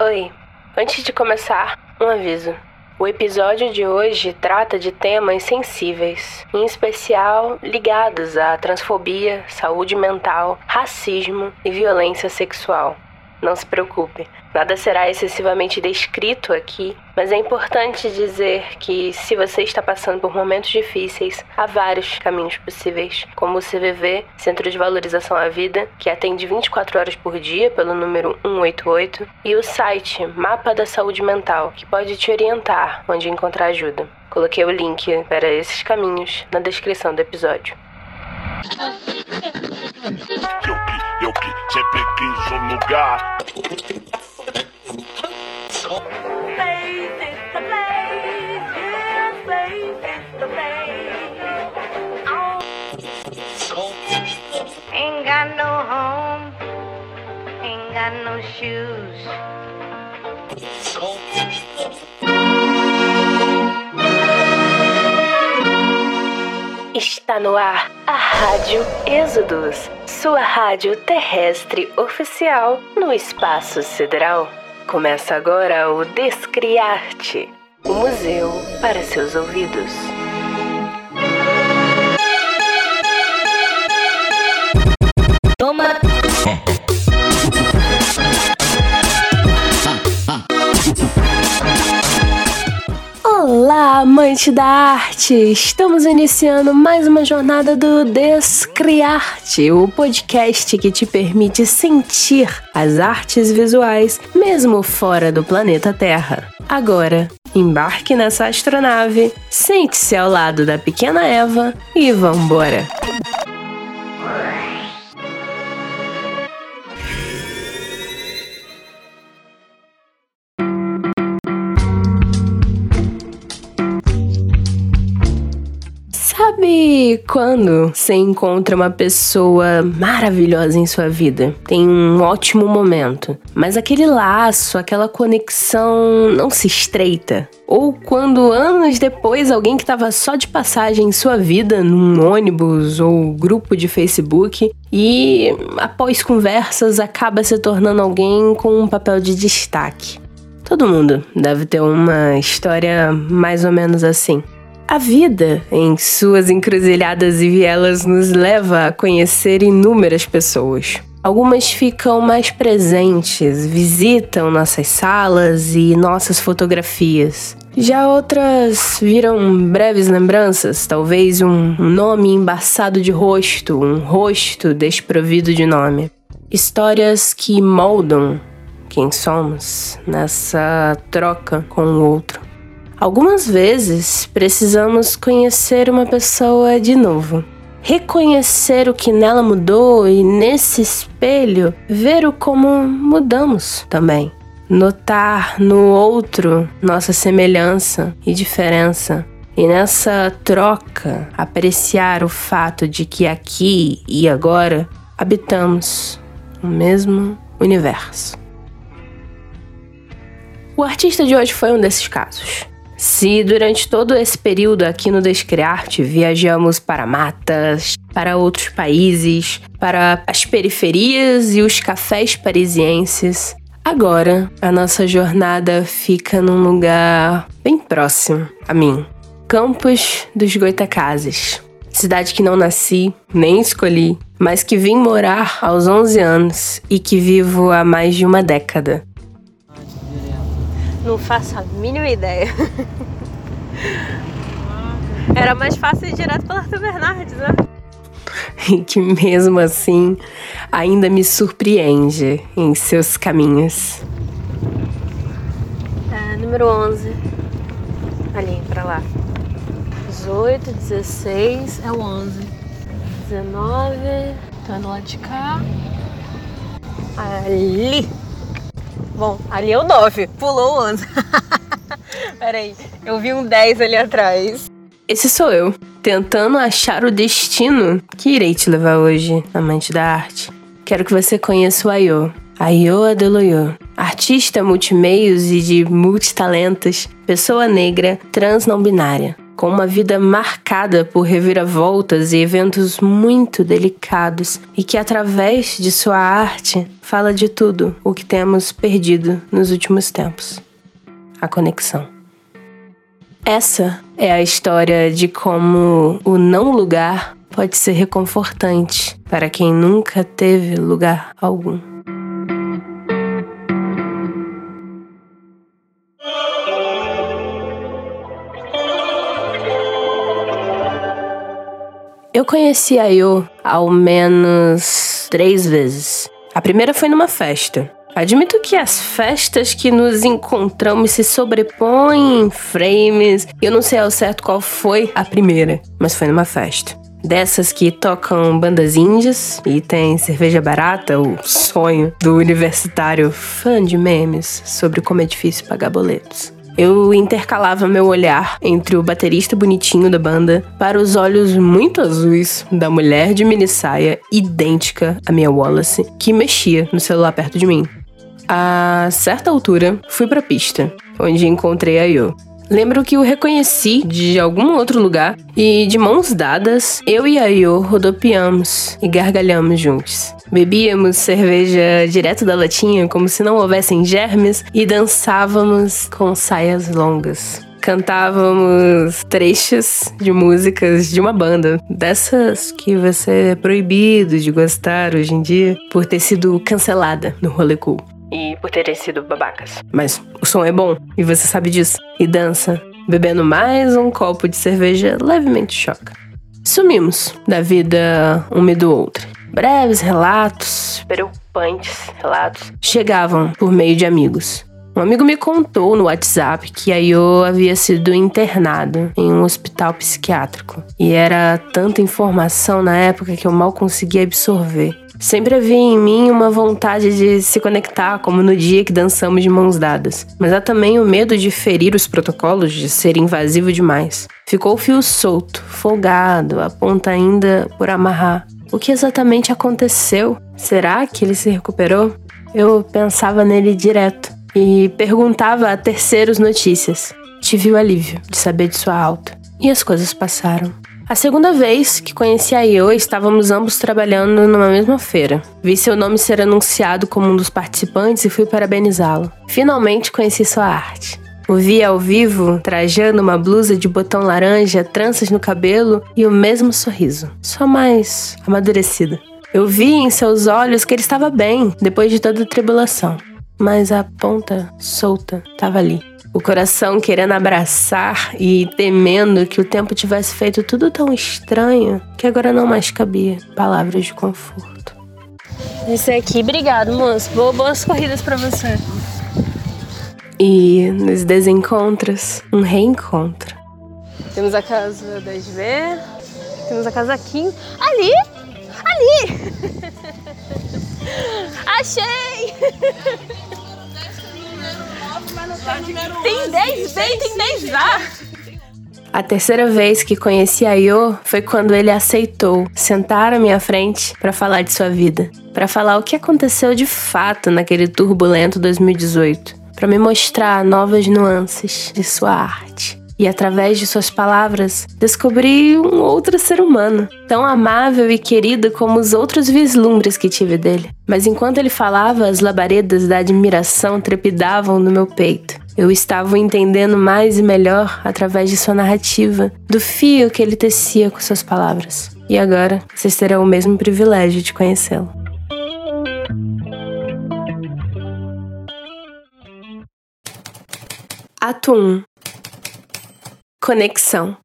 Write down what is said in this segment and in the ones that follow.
Oi, antes de começar, um aviso. O episódio de hoje trata de temas sensíveis, em especial ligados à transfobia, saúde mental, racismo e violência sexual. Não se preocupe, nada será excessivamente descrito aqui, mas é importante dizer que se você está passando por momentos difíceis, há vários caminhos possíveis, como o CVV, Centro de Valorização à Vida, que atende 24 horas por dia pelo número 188, e o site Mapa da Saúde Mental, que pode te orientar onde encontrar ajuda. Coloquei o link para esses caminhos na descrição do episódio. Eu eu sempre um lugar. Ain't got no home, ain't got no shoes. Está no ar a Rádio Êxodos, sua rádio terrestre oficial no espaço sideral. Começa agora o Descriarte, o museu para seus ouvidos. Toma. Olá, amante da arte! Estamos iniciando mais uma jornada do Descriarte, o podcast que te permite sentir as artes visuais mesmo fora do planeta Terra. Agora, embarque nessa astronave, sente-se ao lado da pequena Eva e vambora! Sabe quando você encontra uma pessoa maravilhosa em sua vida? Tem um ótimo momento, mas aquele laço, aquela conexão não se estreita? Ou quando anos depois alguém que estava só de passagem em sua vida, num ônibus ou grupo de Facebook, e após conversas acaba se tornando alguém com um papel de destaque? Todo mundo deve ter uma história mais ou menos assim. A vida, em suas encruzilhadas e vielas, nos leva a conhecer inúmeras pessoas. Algumas ficam mais presentes, visitam nossas salas e nossas fotografias. Já outras viram breves lembranças, talvez um nome embaçado de rosto, um rosto desprovido de nome. Histórias que moldam quem somos nessa troca com o outro. Algumas vezes precisamos conhecer uma pessoa de novo, reconhecer o que nela mudou e nesse espelho ver o como mudamos também. Notar no outro nossa semelhança e diferença. E nessa troca, apreciar o fato de que aqui e agora habitamos o mesmo universo. O artista de hoje foi um desses casos. Se durante todo esse período aqui no Descriarte viajamos para matas, para outros países, para as periferias e os cafés parisienses, agora a nossa jornada fica num lugar bem próximo a mim. Campos dos Goitacazes. Cidade que não nasci, nem escolhi, mas que vim morar aos 11 anos e que vivo há mais de uma década. Não faço a mínima ideia. Era mais fácil ir direto pela Arthur Bernardes, né? E que mesmo assim ainda me surpreende em seus caminhos. É, número 11. Ali, pra lá. 18, 16 é o 11. 19, tá no lado de cá. Ali. Bom, ali é o 9, pulou o 11. Peraí, eu vi um 10 ali atrás. Esse sou eu, tentando achar o destino que irei te levar hoje, amante da arte. Quero que você conheça o Ayo. Ayo Adeloyo. Artista multimeios e de multitalentos, pessoa negra, trans não binária. Com uma vida marcada por reviravoltas e eventos muito delicados, e que através de sua arte fala de tudo o que temos perdido nos últimos tempos a conexão. Essa é a história de como o não lugar pode ser reconfortante para quem nunca teve lugar algum. Eu conheci a Yo ao menos três vezes. A primeira foi numa festa. Admito que as festas que nos encontramos se sobrepõem em frames. Eu não sei ao certo qual foi a primeira, mas foi numa festa. Dessas que tocam bandas índias e tem cerveja barata, o sonho do universitário fã de memes sobre como é difícil pagar boletos. Eu intercalava meu olhar entre o baterista bonitinho da banda para os olhos muito azuis da mulher de mini saia idêntica à minha Wallace, que mexia no celular perto de mim. A certa altura, fui pra pista, onde encontrei a Yo. Lembro que o reconheci de algum outro lugar e, de mãos dadas, eu e a Yo rodopiamos e gargalhamos juntos. Bebíamos cerveja direto da latinha como se não houvessem germes e dançávamos com saias longas. Cantávamos trechos de músicas de uma banda, dessas que você é proibido de gostar hoje em dia por ter sido cancelada no rolê cool e por terem sido babacas. Mas o som é bom e você sabe disso. E dança, bebendo mais um copo de cerveja levemente choca. Sumimos da vida uma e do outro. Breves relatos, preocupantes relatos, chegavam por meio de amigos. Um amigo me contou no WhatsApp que a Yo havia sido internado em um hospital psiquiátrico. E era tanta informação na época que eu mal conseguia absorver. Sempre havia em mim uma vontade de se conectar, como no dia que dançamos de mãos dadas. Mas há também o medo de ferir os protocolos, de ser invasivo demais. Ficou o fio solto, folgado, a ponta ainda por amarrar. O que exatamente aconteceu? Será que ele se recuperou? Eu pensava nele direto e perguntava a terceiros notícias. Tive o alívio de saber de sua alta. E as coisas passaram. A segunda vez que conheci a Io, estávamos ambos trabalhando numa mesma feira. Vi seu nome ser anunciado como um dos participantes e fui parabenizá-lo. Finalmente conheci sua arte. O vi ao vivo, trajando uma blusa de botão laranja, tranças no cabelo e o mesmo sorriso, só mais amadurecido. Eu vi em seus olhos que ele estava bem, depois de toda a tribulação. Mas a ponta solta estava ali, o coração querendo abraçar e temendo que o tempo tivesse feito tudo tão estranho que agora não mais cabia palavras de conforto. Isso aqui, obrigado, moço. Boas, boas corridas para você. E nos desencontros, um reencontro. Temos a casa 10V, temos a casa 15. Ali! Ali! Achei! Tem 10 bem, tem 10 já. A terceira vez que conheci a Yo foi quando ele aceitou sentar à minha frente para falar de sua vida, para falar o que aconteceu de fato naquele turbulento 2018, para me mostrar novas nuances de sua arte e através de suas palavras descobri um outro ser humano, tão amável e querido como os outros vislumbres que tive dele. Mas enquanto ele falava, as labaredas da admiração trepidavam no meu peito. Eu estava entendendo mais e melhor através de sua narrativa, do fio que ele tecia com suas palavras. E agora vocês terão o mesmo privilégio de conhecê-lo. Ato 1 Conexão.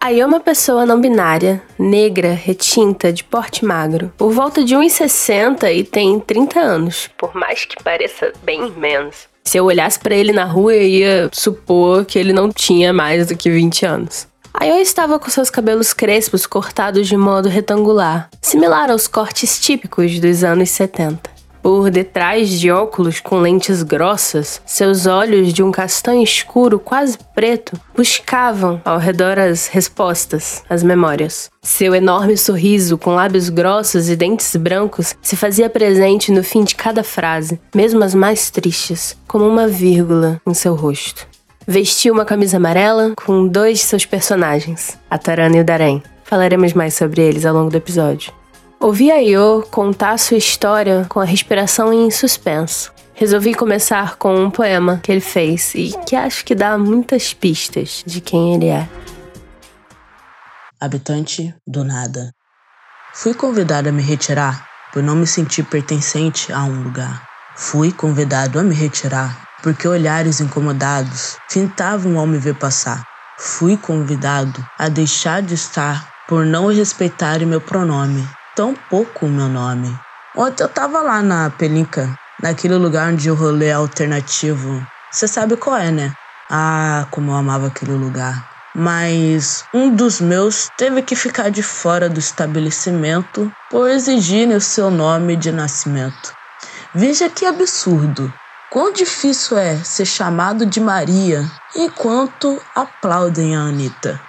Aí é uma pessoa não binária, negra, retinta, de porte magro, por volta de 1,60 e tem 30 anos, por mais que pareça bem menos. Se eu olhasse para ele na rua, eu ia supor que ele não tinha mais do que 20 anos. Eu estava com seus cabelos crespos cortados de modo retangular, similar aos cortes típicos dos anos 70. Por detrás de óculos com lentes grossas, seus olhos de um castanho escuro quase preto buscavam ao redor as respostas, as memórias. Seu enorme sorriso com lábios grossos e dentes brancos se fazia presente no fim de cada frase, mesmo as mais tristes, como uma vírgula em seu rosto. Vestiu uma camisa amarela com dois de seus personagens, a Tarana e o Darém. Falaremos mais sobre eles ao longo do episódio. Ouvi a Io contar sua história com a respiração em suspenso. Resolvi começar com um poema que ele fez e que acho que dá muitas pistas de quem ele é. Habitante do nada. Fui convidado a me retirar por não me sentir pertencente a um lugar. Fui convidado a me retirar porque olhares incomodados fintavam ao me ver passar. Fui convidado a deixar de estar por não respeitarem meu pronome tão pouco o meu nome. Ontem eu tava lá na Pelinca, naquele lugar onde o rolê é alternativo. Você sabe qual é, né? Ah, como eu amava aquele lugar. Mas um dos meus teve que ficar de fora do estabelecimento por exigirem o seu nome de nascimento. Veja que absurdo. Quão difícil é ser chamado de Maria enquanto aplaudem a Anitta.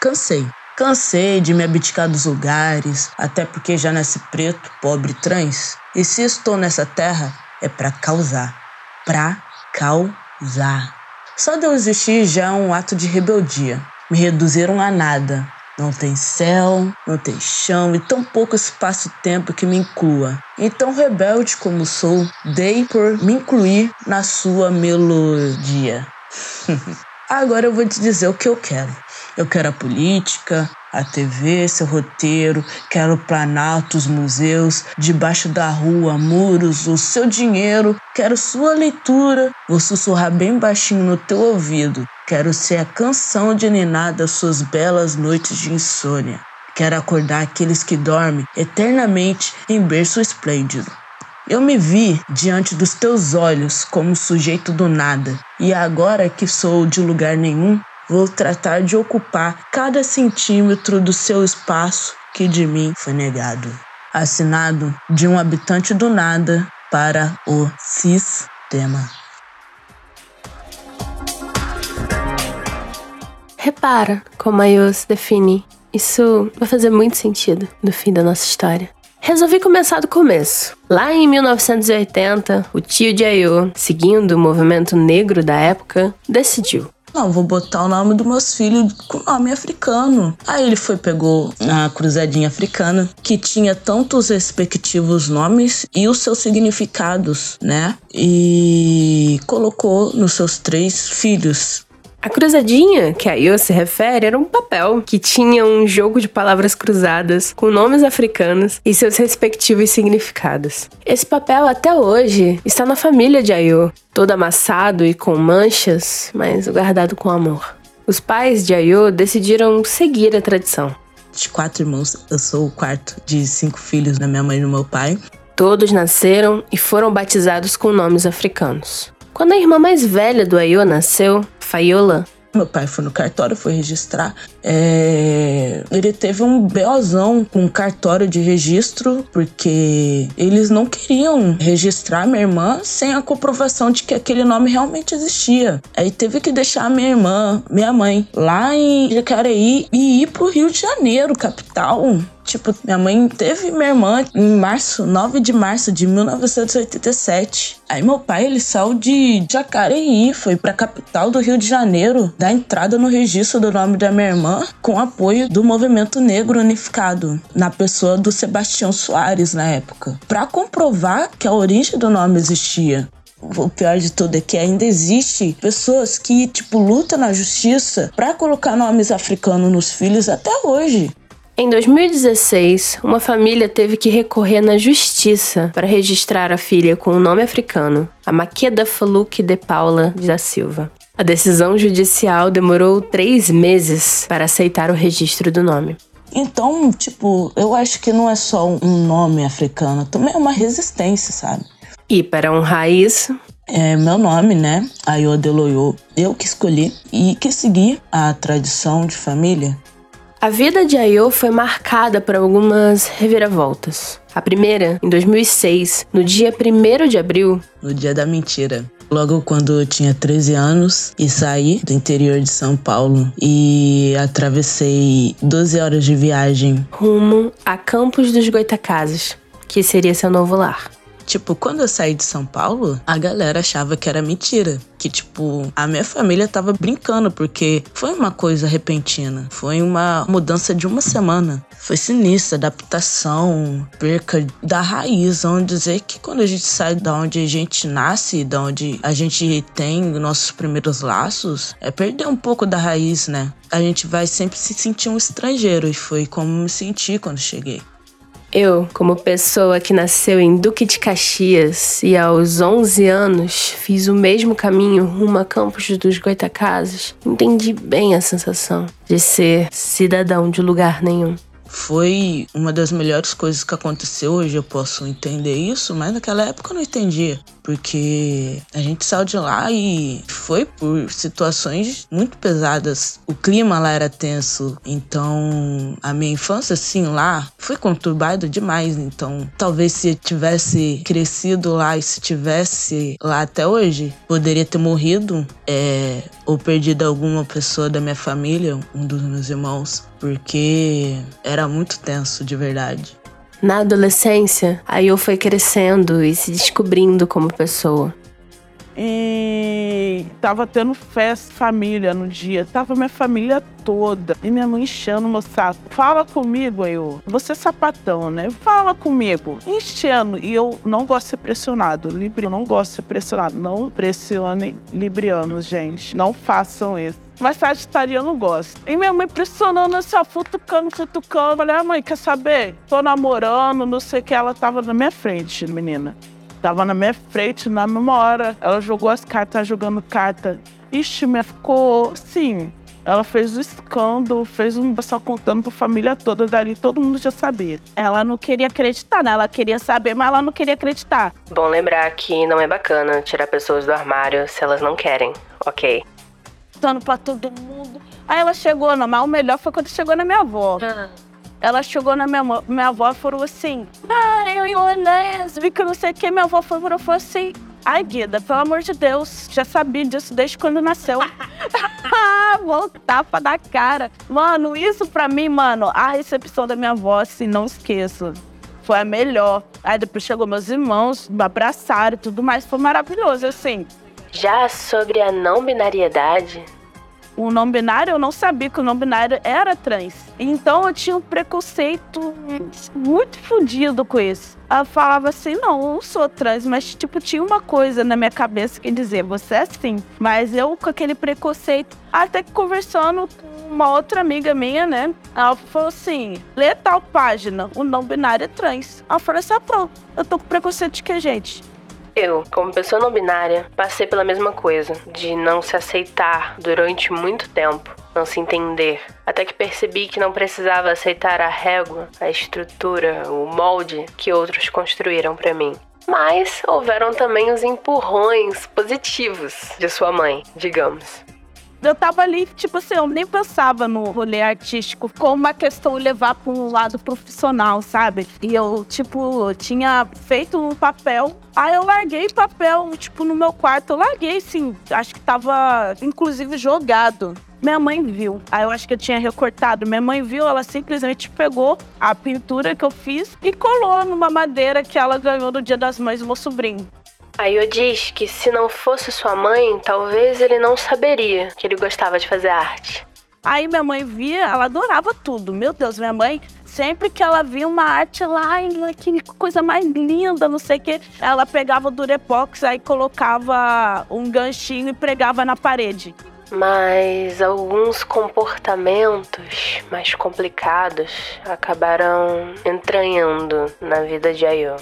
Cansei. Cansei de me abdicar dos lugares, até porque já nasci preto, pobre trans. E se estou nessa terra, é para causar. Pra causar. Só de eu existir já é um ato de rebeldia. Me reduziram a nada. Não tem céu, não tem chão e tão pouco espaço-tempo que me inclua. Então, rebelde como sou, dei por me incluir na sua melodia. Agora eu vou te dizer o que eu quero. Eu quero a política, a TV, seu roteiro, quero planaltos, museus, debaixo da rua, muros, o seu dinheiro, quero sua leitura. Vou sussurrar bem baixinho no teu ouvido. Quero ser a canção de ninar das suas belas noites de insônia. Quero acordar aqueles que dormem eternamente em berço esplêndido. Eu me vi diante dos teus olhos como sujeito do nada, e agora que sou de lugar nenhum, Vou tratar de ocupar cada centímetro do seu espaço que de mim foi negado. Assinado de um habitante do nada para o sistema. Repara como a Yos define. Isso vai fazer muito sentido no fim da nossa história. Resolvi começar do começo. Lá em 1980, o tio de Ayo, seguindo o movimento negro da época, decidiu não, vou botar o nome dos meus filhos com nome africano. Aí ele foi, pegou a cruzadinha africana, que tinha tantos respectivos nomes e os seus significados, né? E colocou nos seus três filhos. A cruzadinha, que a Io se refere, era um papel que tinha um jogo de palavras cruzadas com nomes africanos e seus respectivos significados. Esse papel até hoje está na família de Ayo, todo amassado e com manchas, mas guardado com amor. Os pais de Ayo decidiram seguir a tradição. De quatro irmãos, eu sou o quarto de cinco filhos da minha mãe e do meu pai. Todos nasceram e foram batizados com nomes africanos. Quando a irmã mais velha do Ayo nasceu, Fayola, meu pai foi no cartório, foi registrar. É... Ele teve um beozão com cartório de registro, porque eles não queriam registrar minha irmã sem a comprovação de que aquele nome realmente existia. Aí teve que deixar minha irmã, minha mãe, lá em Jacareí e ir pro Rio de Janeiro, capital. Tipo, minha mãe teve minha irmã em março, 9 de março de 1987. Aí meu pai, ele saiu de Jacareí, foi pra capital do Rio de Janeiro, dar entrada no registro do nome da minha irmã, com apoio do Movimento Negro Unificado, na pessoa do Sebastião Soares na época, para comprovar que a origem do nome existia. O pior de tudo é que ainda existe pessoas que, tipo, lutam na justiça para colocar nomes africanos nos filhos até hoje. Em 2016, uma família teve que recorrer na justiça para registrar a filha com o um nome africano, a Maqueda Faluque de Paula da Silva. A decisão judicial demorou três meses para aceitar o registro do nome. Então, tipo, eu acho que não é só um nome africano, também é uma resistência, sabe? E para honrar isso, é meu nome, né? Ayo Deloyo. Eu que escolhi e que segui a tradição de família A vida de Ayo foi marcada por algumas reviravoltas. A primeira, em 2006, no dia 1 de abril, No dia da mentira. Logo quando eu tinha 13 anos e saí do interior de São Paulo e atravessei 12 horas de viagem. rumo a Campos dos Goitacazes, que seria seu novo lar. Tipo, quando eu saí de São Paulo, a galera achava que era mentira. Que, tipo, a minha família tava brincando, porque foi uma coisa repentina. Foi uma mudança de uma semana. Foi sinistra, adaptação, perca da raiz. Vamos dizer que quando a gente sai da onde a gente nasce, da onde a gente tem nossos primeiros laços, é perder um pouco da raiz, né? A gente vai sempre se sentir um estrangeiro, e foi como me senti quando cheguei. Eu, como pessoa que nasceu em Duque de Caxias e aos 11 anos fiz o mesmo caminho rumo a Campos dos Goitacazes, entendi bem a sensação de ser cidadão de lugar nenhum. Foi uma das melhores coisas que aconteceu. Hoje eu posso entender isso, mas naquela época eu não entendia. Porque a gente saiu de lá e foi por situações muito pesadas. O clima lá era tenso. Então, a minha infância, assim, lá foi conturbada demais. Então, talvez se eu tivesse crescido lá e se tivesse lá até hoje, poderia ter morrido é, ou perdido alguma pessoa da minha família, um dos meus irmãos, porque era muito tenso de verdade. Na adolescência, aí eu fui crescendo e se descobrindo como pessoa. E tava tendo festa família no dia. Tava minha família toda. E minha mãe enchendo meu saco. Fala comigo, eu. Você é sapatão, né? Fala comigo. Enchendo. E eu não gosto de ser pressionado. Libri, não gosto de ser pressionado. Não pressionem librianos, gente. Não façam isso. Mas sagitariano gosta. E minha mãe pressionando assim, ó, futucando, futucando. Falei, ah, mãe, quer saber? Tô namorando, não sei o que. Ela tava na minha frente, menina. Tava na minha frente na mesma hora. Ela jogou as cartas, jogando carta. Ixi, minha ficou assim. Ela fez o escândalo, fez um pessoal contando pra família toda, dali todo mundo já sabia. Ela não queria acreditar, né? Ela queria saber, mas ela não queria acreditar. Bom lembrar que não é bacana tirar pessoas do armário se elas não querem, ok? Contando pra todo mundo. Aí ela chegou, não, mas o melhor foi quando chegou na minha avó. Ela chegou na minha, minha avó e falou assim: Ah, eu e o lésbica, não sei o que. Minha avó falou, falou assim: Ai, Guida, pelo amor de Deus, já sabia disso desde quando nasceu. ah, vou tapa da cara. Mano, isso pra mim, mano, a recepção da minha avó, assim, não esqueço. Foi a melhor. Aí depois chegou meus irmãos, me abraçaram e tudo mais. Foi maravilhoso, assim. Já sobre a não binariedade, o não binário, eu não sabia que o não binário era trans. Então eu tinha um preconceito muito fodido com isso. Ela falava assim, não, eu sou trans, mas tipo, tinha uma coisa na minha cabeça que dizia, você é sim. Mas eu com aquele preconceito, até que conversando com uma outra amiga minha, né? Ela falou assim, lê tal página, o não binário é trans. Ela falou assim, ah, pronto, eu tô com preconceito de que, gente? Eu, como pessoa não binária, passei pela mesma coisa, de não se aceitar durante muito tempo, não se entender, até que percebi que não precisava aceitar a régua, a estrutura, o molde que outros construíram pra mim. Mas houveram também os empurrões positivos de sua mãe, digamos. Eu tava ali, tipo assim, eu nem pensava no rolê artístico como uma questão levar para um lado profissional, sabe? E eu, tipo, tinha feito um papel. Aí eu larguei papel, tipo, no meu quarto. Eu larguei, assim, acho que tava, inclusive, jogado. Minha mãe viu. Aí eu acho que eu tinha recortado. Minha mãe viu, ela simplesmente pegou a pintura que eu fiz e colou numa madeira que ela ganhou no Dia das Mães do meu sobrinho. Aí eu diz que se não fosse sua mãe, talvez ele não saberia que ele gostava de fazer arte. Aí minha mãe via, ela adorava tudo. Meu Deus, minha mãe, sempre que ela via uma arte lá, que coisa mais linda, não sei o quê, ela pegava o Durepox, aí colocava um ganchinho e pregava na parede. Mas alguns comportamentos mais complicados acabaram entranhando na vida de Ayo.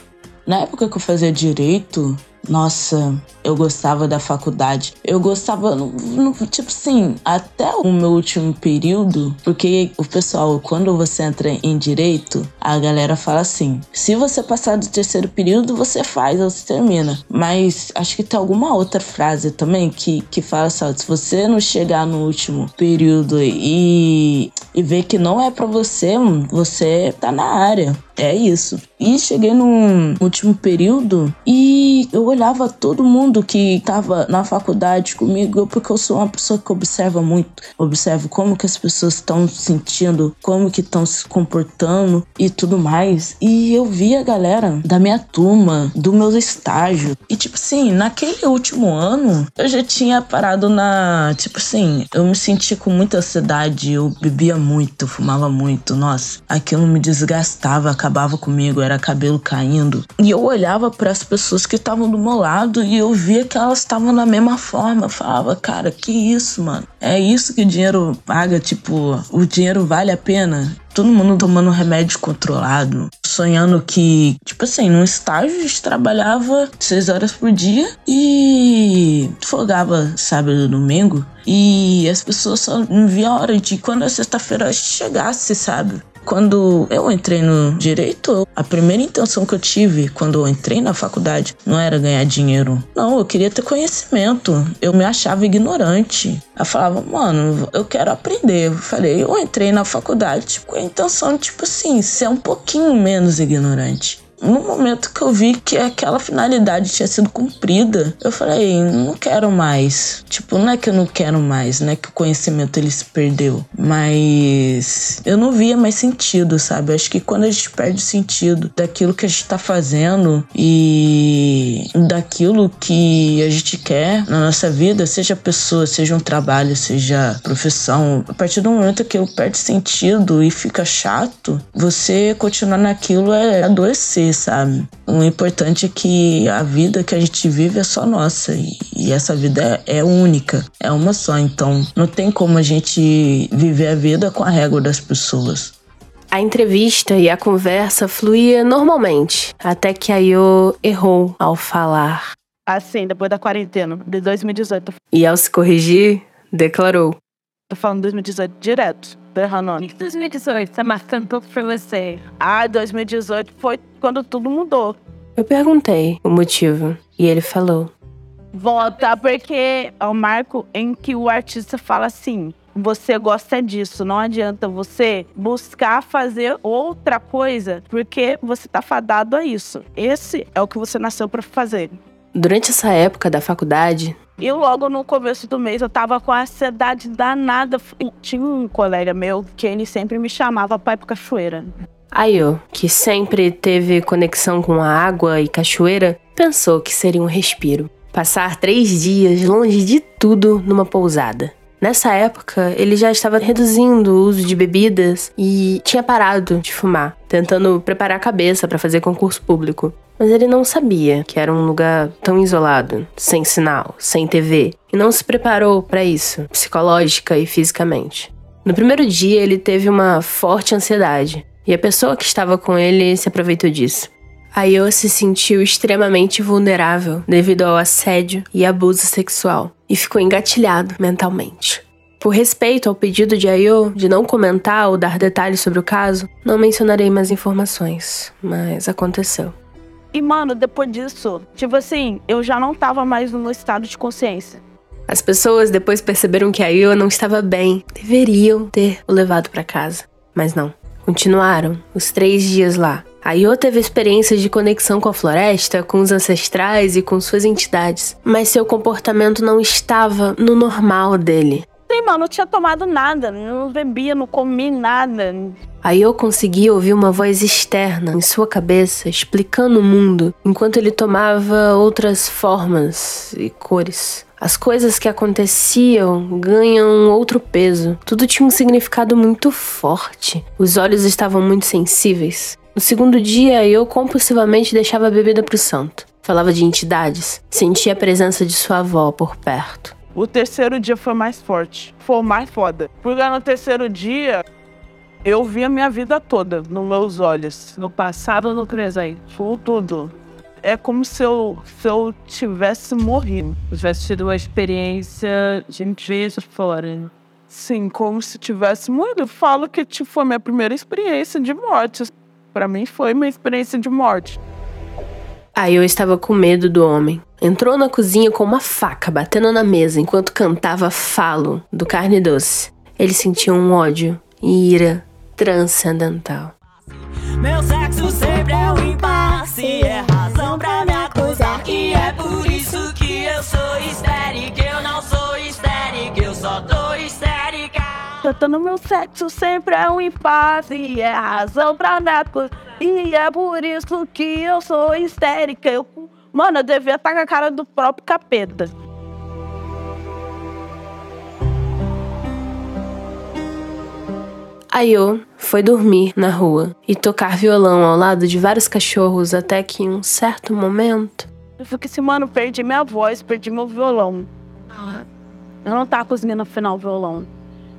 Na época que eu fazia direito, Nossa, eu gostava da faculdade. Eu gostava, no, no, tipo assim, até o meu último período, porque o pessoal, quando você entra em direito, a galera fala assim: se você passar do terceiro período, você faz ou você termina. Mas acho que tem alguma outra frase também que, que fala assim: se você não chegar no último período e, e ver que não é para você, você tá na área. É isso. E cheguei no último período e eu olhava todo mundo que tava na faculdade comigo, porque eu sou uma pessoa que observa muito. Observo como que as pessoas estão sentindo, como que estão se comportando e tudo mais. E eu vi a galera da minha turma, do meu estágio. E tipo assim, naquele último ano, eu já tinha parado na. Tipo assim, eu me senti com muita ansiedade, eu bebia muito, fumava muito. Nossa, aquilo me desgastava, acabava comigo, era cabelo caindo. E eu olhava para as pessoas que estavam do meu lado e eu via que elas estavam na mesma forma. Eu falava, cara, que isso, mano? É isso que o dinheiro paga? Tipo, o dinheiro vale a pena? todo mundo tomando remédio controlado, sonhando que, tipo assim, no estágio a gente trabalhava seis horas por dia e folgava sábado e domingo. E as pessoas só não via a hora de quando a sexta-feira chegasse, sabe? Quando eu entrei no direito, a primeira intenção que eu tive quando eu entrei na faculdade não era ganhar dinheiro. Não, eu queria ter conhecimento. Eu me achava ignorante. Eu falava, mano, eu quero aprender. Eu falei, eu entrei na faculdade com a intenção, tipo assim, ser um pouquinho menos ignorante no momento que eu vi que aquela finalidade tinha sido cumprida, eu falei, não quero mais. Tipo, não é que eu não quero mais, né? Que o conhecimento ele se perdeu. Mas eu não via mais sentido, sabe? Acho que quando a gente perde o sentido daquilo que a gente tá fazendo e daquilo que a gente quer na nossa vida, seja pessoa, seja um trabalho, seja profissão, a partir do momento que eu perde sentido e fica chato, você continuar naquilo é adoecer sabe? O importante é que a vida que a gente vive é só nossa e, e essa vida é, é única, é uma só. Então não tem como a gente viver a vida com a régua das pessoas. A entrevista e a conversa fluía normalmente, até que a Yo errou ao falar. Assim, depois da quarentena, de 2018. E ao se corrigir, declarou: Tô falando 2018 direto. Tô errando. 2018 tá marcando pouco pra você. Ah, 2018 foi quando tudo mudou. Eu perguntei o motivo e ele falou: Volta, porque é o marco em que o artista fala assim: você gosta disso, não adianta você buscar fazer outra coisa porque você tá fadado a isso. Esse é o que você nasceu para fazer. Durante essa época da faculdade, e logo no começo do mês eu tava com a ansiedade danada. Tinha um colega meu que ele sempre me chamava pai pro cachoeira. Ayo, que sempre teve conexão com a água e cachoeira, pensou que seria um respiro. Passar três dias longe de tudo numa pousada. Nessa época, ele já estava reduzindo o uso de bebidas e tinha parado de fumar, tentando preparar a cabeça para fazer concurso público. Mas ele não sabia que era um lugar tão isolado, sem sinal, sem TV, e não se preparou para isso, psicológica e fisicamente. No primeiro dia, ele teve uma forte ansiedade, e a pessoa que estava com ele se aproveitou disso. Ayo se sentiu extremamente vulnerável devido ao assédio e abuso sexual e ficou engatilhado mentalmente. Por respeito ao pedido de Ayo de não comentar ou dar detalhes sobre o caso, não mencionarei mais informações, mas aconteceu. E mano, depois disso, tipo assim, eu já não tava mais no meu estado de consciência. As pessoas depois perceberam que Ayo não estava bem, deveriam ter o levado para casa, mas não. Continuaram os três dias lá. Ayo teve experiências de conexão com a floresta, com os ancestrais e com suas entidades, mas seu comportamento não estava no normal dele. Sim, mano, não tinha tomado nada, não bebia, não comi nada. Ayo conseguia ouvir uma voz externa em sua cabeça explicando o mundo enquanto ele tomava outras formas e cores. As coisas que aconteciam ganham outro peso. Tudo tinha um significado muito forte. Os olhos estavam muito sensíveis. No segundo dia, eu compulsivamente deixava a bebida pro santo. Falava de entidades. Sentia a presença de sua avó por perto. O terceiro dia foi mais forte. Foi mais foda. Porque no terceiro dia, eu vi a minha vida toda nos meus olhos. No passado no presente? Foi tudo. é como se eu, se eu tivesse morrido. Eu tivesse tido uma experiência de vez fora. Sim, como se tivesse morrido. Eu falo que tipo, foi a minha primeira experiência de morte. Pra mim foi minha experiência de morte. Aí eu estava com medo do homem. Entrou na cozinha com uma faca batendo na mesa enquanto cantava Falo, do Carne Doce. Ele sentia um ódio e ira transcendental. Meu sexo sempre é um impasse, é razão pra me acusar. E é por isso que eu sou histérica. Cantando meu sexo sempre é um impasse, e é razão pra acusar. E é por isso que eu sou histérica. Eu, mano, eu devia estar com a cara do próprio capeta. Aiô foi dormir na rua e tocar violão ao lado de vários cachorros até que em um certo momento. Eu fiquei assim, mano, perdi minha voz, perdi meu violão. Eu não tava conseguindo afinar o violão.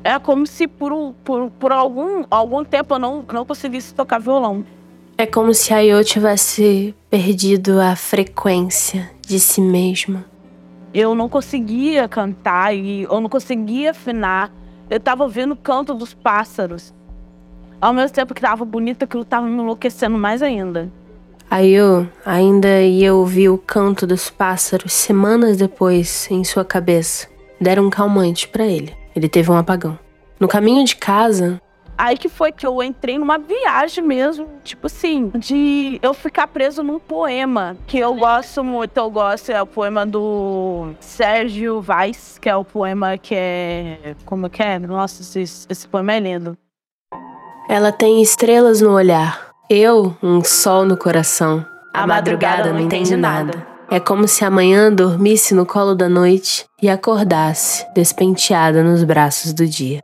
É como se por, por, por algum, algum tempo eu não, não conseguisse tocar violão. É como se Aiô tivesse perdido a frequência de si mesma. Eu não conseguia cantar e eu não conseguia afinar. Eu tava ouvindo o canto dos pássaros. Ao mesmo tempo que tava bonito, aquilo tava me enlouquecendo mais ainda. Aiô ainda ia ouvir o canto dos pássaros semanas depois em sua cabeça. Deram um calmante pra ele. Ele teve um apagão. No caminho de casa, Aí que foi que eu entrei numa viagem mesmo, tipo assim, de eu ficar preso num poema que eu gosto muito. Eu gosto, é o poema do Sérgio Vaz, que é o poema que é. Como que é? Nossa, esse, esse poema é lindo. ela tem estrelas no olhar. Eu, um sol no coração. A, madrugada não entende nada. É como se amanhã dormisse no colo da noite e acordasse despenteada nos braços do dia.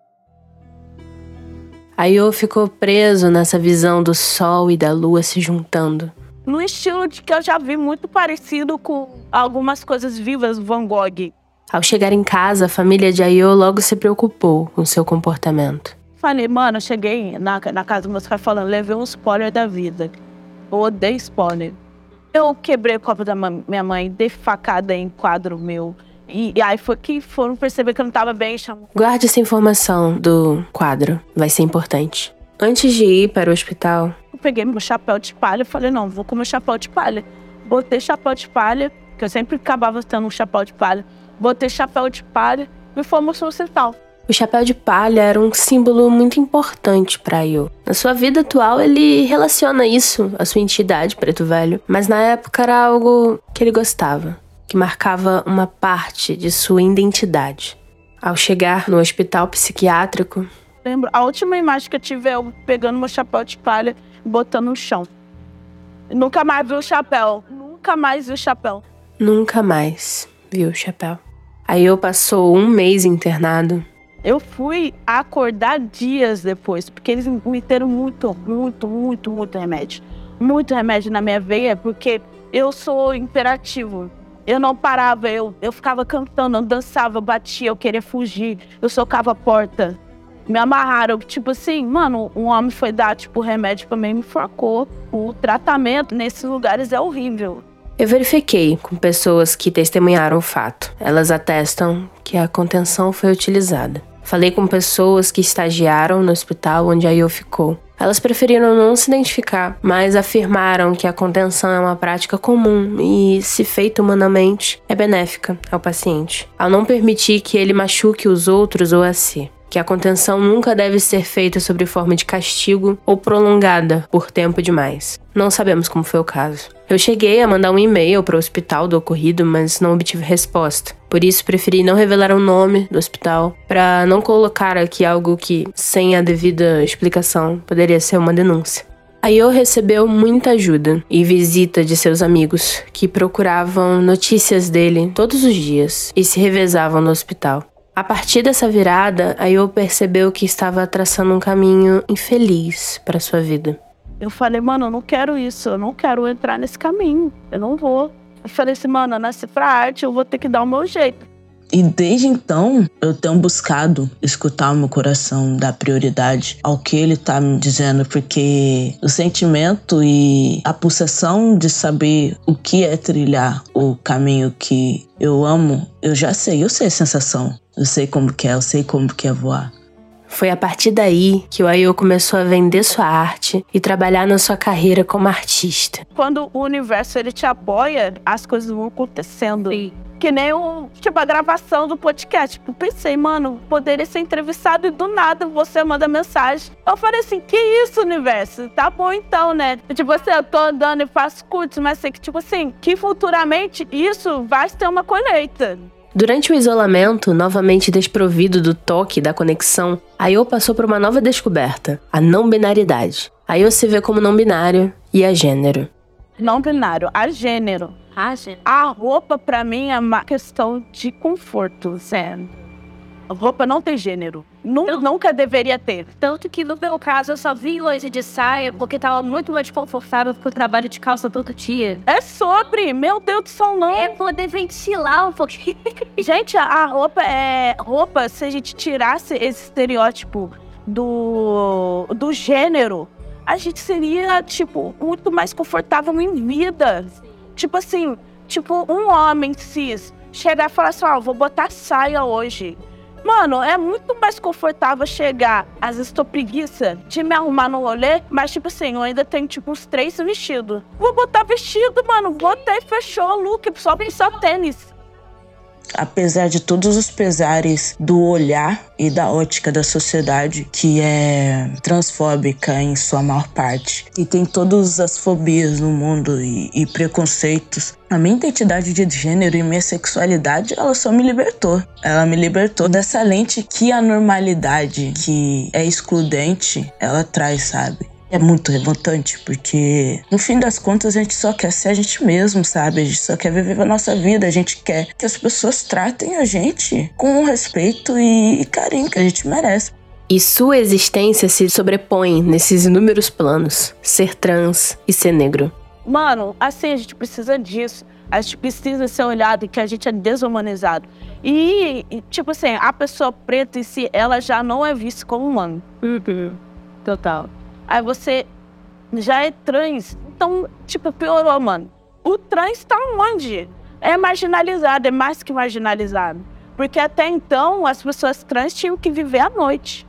Aiô ficou preso nessa visão do sol e da lua se juntando. No estilo de que eu já vi muito parecido com algumas coisas vivas do Van Gogh. Ao chegar em casa, a família de Aiô logo se preocupou com seu comportamento. Falei, mano, eu cheguei na, na casa dos meus pais falando, levei um spoiler da vida. Eu odeio spoiler. Eu quebrei o copo da minha mãe, dei facada em quadro meu. E, e aí foi que foram perceber que eu não tava bem, chamou. Guarde essa informação do quadro, vai ser importante. Antes de ir para o hospital, Eu peguei meu chapéu de palha e falei, não, vou com meu chapéu de palha. Botei chapéu de palha, que eu sempre acabava tendo um chapéu de palha. Botei chapéu de palha e fomos pro hospital. O chapéu de palha era um símbolo muito importante para Aiô. Na sua vida atual, ele relaciona isso à sua entidade, preto velho, mas na época era algo que ele gostava, que marcava uma parte de sua identidade. Ao chegar no hospital psiquiátrico, Lembro, a última imagem que eu tive é eu pegando meu chapéu de palha e botando no chão. Nunca mais vi o chapéu. Nunca mais vi o chapéu. nunca mais viu o chapéu. Aiô passou um mês internado Eu fui acordar dias depois, porque eles me meteram muito, muito, muito, muito remédio. Muito remédio na minha veia, porque eu sou imperativo. Eu não parava, eu, eu ficava cantando, eu dançava, eu batia, eu queria fugir, eu socava a porta. Me amarraram, tipo assim, mano, um homem foi dar, tipo, remédio pra mim me enforcou. O tratamento nesses lugares é horrível. Eu verifiquei com pessoas que testemunharam o fato. Elas atestam que a contenção foi utilizada. Falei com pessoas que estagiaram no hospital onde a Io ficou. Elas preferiram não se identificar, mas afirmaram que a contenção é uma prática comum e, se feita humanamente, é benéfica ao paciente, ao não permitir que ele machuque os outros ou a si. Que a contenção nunca deve ser feita sob forma de castigo ou prolongada por tempo demais. Não sabemos como foi o caso. Eu cheguei a mandar um e-mail para o hospital do ocorrido, mas não obtive resposta. Por isso, preferi não revelar o nome do hospital para não colocar aqui algo que, sem a devida explicação, poderia ser uma denúncia. A Yo recebeu muita ajuda e visita de seus amigos, que procuravam notícias dele todos os dias e se revezavam no hospital. A partir dessa virada, a Yo percebeu que estava traçando um caminho infeliz para sua vida. Eu falei, mano, eu não quero isso, eu não quero entrar nesse caminho, eu não vou. Eu falei assim, mano, eu nasci pra arte, eu vou ter que dar o meu jeito. E desde então, eu tenho buscado escutar o meu coração, dar prioridade ao que ele tá me dizendo, porque o sentimento e a pulsação de saber o que é trilhar o caminho que eu amo, eu já sei, eu sei a sensação. Eu sei como que é, eu sei como que é voar. Foi a partir daí que o Ayo começou a vender sua arte e trabalhar na sua carreira como artista. Quando o universo ele te apoia, as coisas vão acontecendo. Que nem o, tipo, a gravação do podcast. Tipo, pensei, mano, poderia ser entrevistado e do nada você manda mensagem. Eu falei assim, que isso, universo? Tá bom então, né? Tipo assim, eu tô andando e faço cursos, mas sei que, tipo assim, que futuramente isso vai ter uma colheita. Durante o isolamento, novamente desprovido do toque e da conexão, Ayo passou por uma nova descoberta, a não binaridade. Ayo se vê como não binário e a gênero. Não binário, a gênero. Ah, gente. A roupa, pra mim, é uma questão de conforto, Zé. Roupa não tem gênero. Nu- Nunca deveria ter. Tanto que no meu caso eu só vim hoje de saia porque tava muito mais confortável porque eu trabalho de calça todo dia. É sobre, meu Deus do céu, não. É poder ventilar um pouquinho. Gente, a- a roupa é. Roupa, se a gente tirasse esse estereótipo do, do gênero, a gente seria, tipo, muito mais confortável em vida. Tipo assim, tipo, um homem cis chegar e falar assim: ó, vou botar saia hoje. Mano, é muito mais confortável chegar. Às vezes tô preguiça de me arrumar no rolê, mas tipo assim, eu ainda tenho tipo uns três vestidos. Vou botar vestido, mano. Botei, fechou, look, só, só tênis. Apesar de todos os pesares do olhar e da ótica da sociedade, que é transfóbica em sua maior parte, e tem todas as fobias no mundo e, e preconceitos, a minha identidade de gênero e minha sexualidade, ela só me libertou. Ela me libertou dessa lente que a normalidade, que é excludente, ela traz, sabe? É muito revoltante, porque no fim das contas a gente só quer ser a gente mesmo, sabe? A gente só quer viver a nossa vida, a gente quer que as pessoas tratem a gente com o respeito e carinho que a gente merece. E sua existência se sobrepõe nesses inúmeros planos: ser trans e ser negro. Mano, assim, a gente precisa disso. A gente precisa ser olhado que a gente é desumanizado. E, tipo assim, a pessoa preta em si, ela já não é vista como humano. Total. Aí você já é trans. Então, tipo, piorou, mano. O trans tá onde? É marginalizado, é mais que marginalizado. Porque até então, as pessoas trans tinham que viver à noite.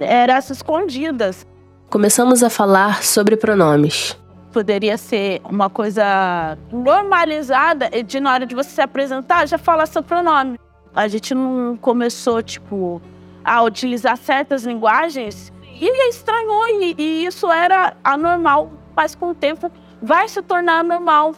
Eram essas escondidas. Começamos a falar sobre pronomes. poderia ser uma coisa normalizada de na hora de você se apresentar já falar seu pronome. A gente não começou, tipo, a utilizar certas linguagens e estranhou e, e isso era anormal, mas com o tempo vai se tornar normal,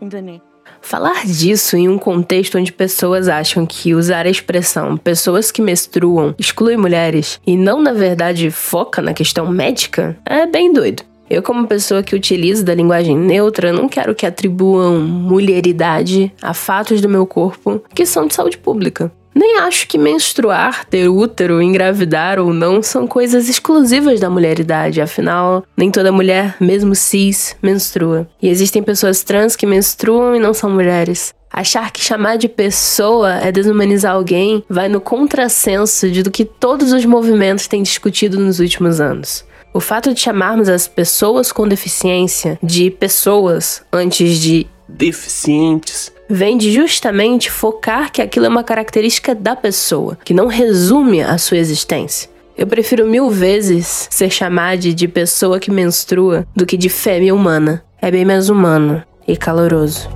entendeu? Falar disso em um contexto onde pessoas acham que usar a expressão pessoas que menstruam exclui mulheres e não, na verdade, foca na questão médica é bem doido. Eu, como pessoa que utiliza da linguagem neutra, não quero que atribuam mulheridade a fatos do meu corpo que são de saúde pública. Nem acho que menstruar, ter útero, engravidar ou não são coisas exclusivas da mulheridade, afinal, nem toda mulher, mesmo cis, menstrua. E existem pessoas trans que menstruam e não são mulheres. Achar que chamar de pessoa é desumanizar alguém vai no contrassenso de do que todos os movimentos têm discutido nos últimos anos. O fato de chamarmos as pessoas com deficiência de pessoas antes de Deficientes. Vem de justamente focar que aquilo é uma característica da pessoa, que não resume a sua existência. Eu prefiro mil vezes ser chamada de pessoa que menstrua do que de fêmea humana. É bem mais humano e caloroso.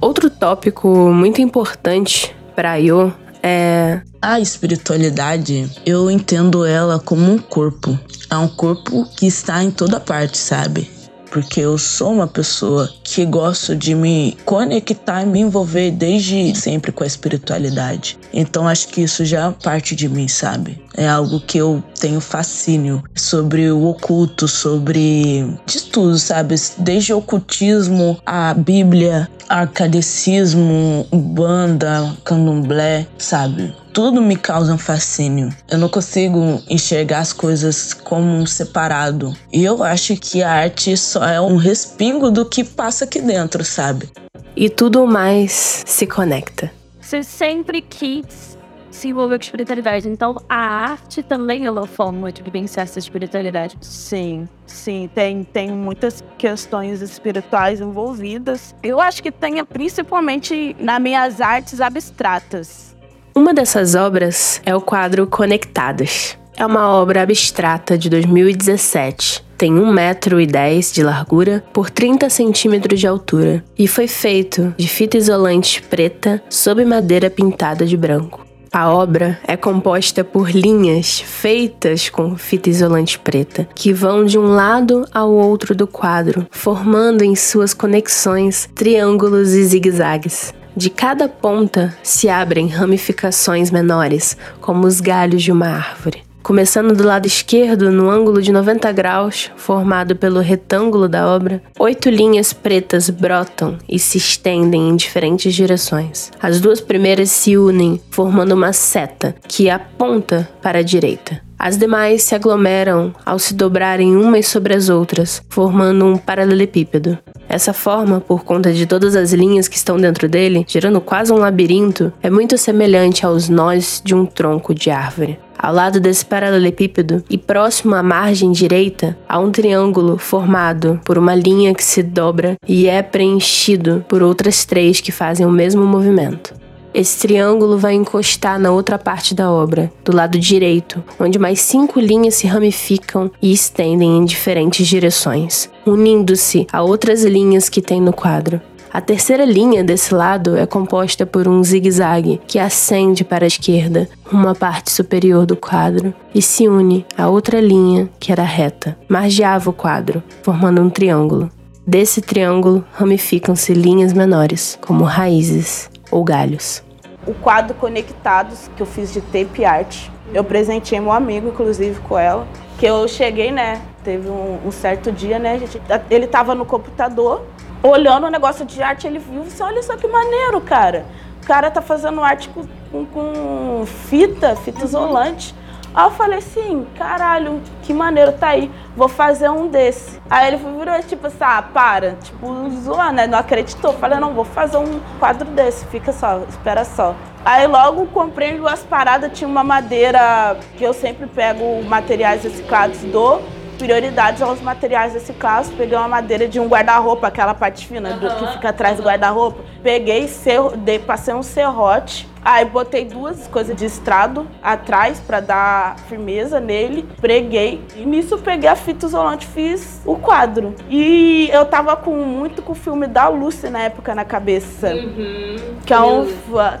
Outro tópico muito importante para Yo é A espiritualidade, eu entendo ela como um corpo. É um corpo que está em toda parte, sabe? Porque eu sou uma pessoa que gosto de me conectar e me envolver desde sempre com a espiritualidade. Então acho que isso já é parte de mim, sabe? É algo que eu tenho fascínio sobre o oculto, sobre de tudo, sabe? Desde o ocultismo, a Bíblia, arcadecismo, banda, candomblé, sabe? Tudo me causa um fascínio. Eu não consigo enxergar as coisas como um separado. E eu acho que a arte só é um respingo do que passa aqui dentro, sabe? E tudo mais se conecta. Você sempre quis se envolver com espiritualidade. Então, a arte também é uma forma de vivenciar essa espiritualidade. Sim, sim, tem, tem muitas questões espirituais envolvidas. Eu acho que tem principalmente nas minhas artes abstratas. Uma dessas obras é o quadro Conectadas. É uma obra abstrata de 2017. Tem 1,10 metro e dez de largura por 30 centímetros de altura e foi feito de fita isolante preta sob madeira pintada de branco. A obra é composta por linhas feitas com fita isolante preta, que vão de um lado ao outro do quadro, formando em suas conexões triângulos e zigue-zagues. De cada ponta se abrem ramificações menores, como os galhos de uma árvore. Começando do lado esquerdo, no ângulo de 90 graus, formado pelo retângulo da obra, oito linhas pretas brotam e se estendem em diferentes direções. As duas primeiras se unem, formando uma seta que aponta para a direita. As demais se aglomeram ao se dobrarem umas sobre as outras, formando um paralelepípedo. Essa forma, por conta de todas as linhas que estão dentro dele, gerando quase um labirinto, é muito semelhante aos nós de um tronco de árvore. Ao lado desse paralelepípedo e próximo à margem direita, há um triângulo formado por uma linha que se dobra e é preenchido por outras três que fazem o mesmo movimento. Esse triângulo vai encostar na outra parte da obra, do lado direito, onde mais cinco linhas se ramificam e estendem em diferentes direções, unindo-se a outras linhas que tem no quadro. A terceira linha desse lado é composta por um zigue-zague que ascende para a esquerda, uma parte superior do quadro, e se une à outra linha que era reta, margeava o quadro, formando um triângulo. Desse triângulo ramificam-se linhas menores, como raízes ou galhos. O quadro Conectados, que eu fiz de tape art, eu presenteei meu amigo, inclusive, com ela. Que eu cheguei, né? Teve um, um certo dia, né, gente? Ele tava no computador, olhando o negócio de arte, ele viu e disse, olha só que maneiro, cara. O cara tá fazendo arte com, com, com fita, fita isolante. Aí eu falei assim, caralho, que maneiro, tá aí, vou fazer um desse. Aí ele virou tipo assim, ah, para, tipo, zoando, né? Não acreditou. Falei, não, vou fazer um quadro desse, fica só, espera só. Aí logo comprei duas paradas, tinha uma madeira que eu sempre pego materiais reciclados do prioridade aos materiais reciclados. Peguei uma madeira de um guarda-roupa, aquela parte fina do que fica atrás do guarda-roupa. Peguei, serro, dei, passei um serrote Aí botei duas coisas de estrado atrás para dar firmeza nele, preguei e nisso peguei a fita isolante, fiz o quadro. E eu tava com muito com o filme da Lucy na época na cabeça. Uhum. Que é um,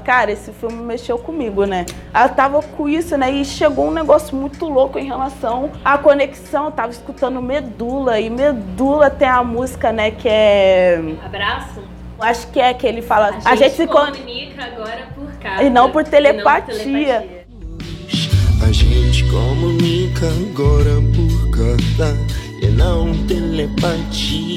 cara, esse filme mexeu comigo, né? Eu tava com isso, né? E chegou um negócio muito louco em relação à conexão. Eu tava escutando Medula e Medula tem a música, né, que é Abraço. Acho que é que ele fala. A gente, a gente se comunica agora por carta. E não por telepatia. Não por telepatia. A gente comunica agora por carta e não telepatia.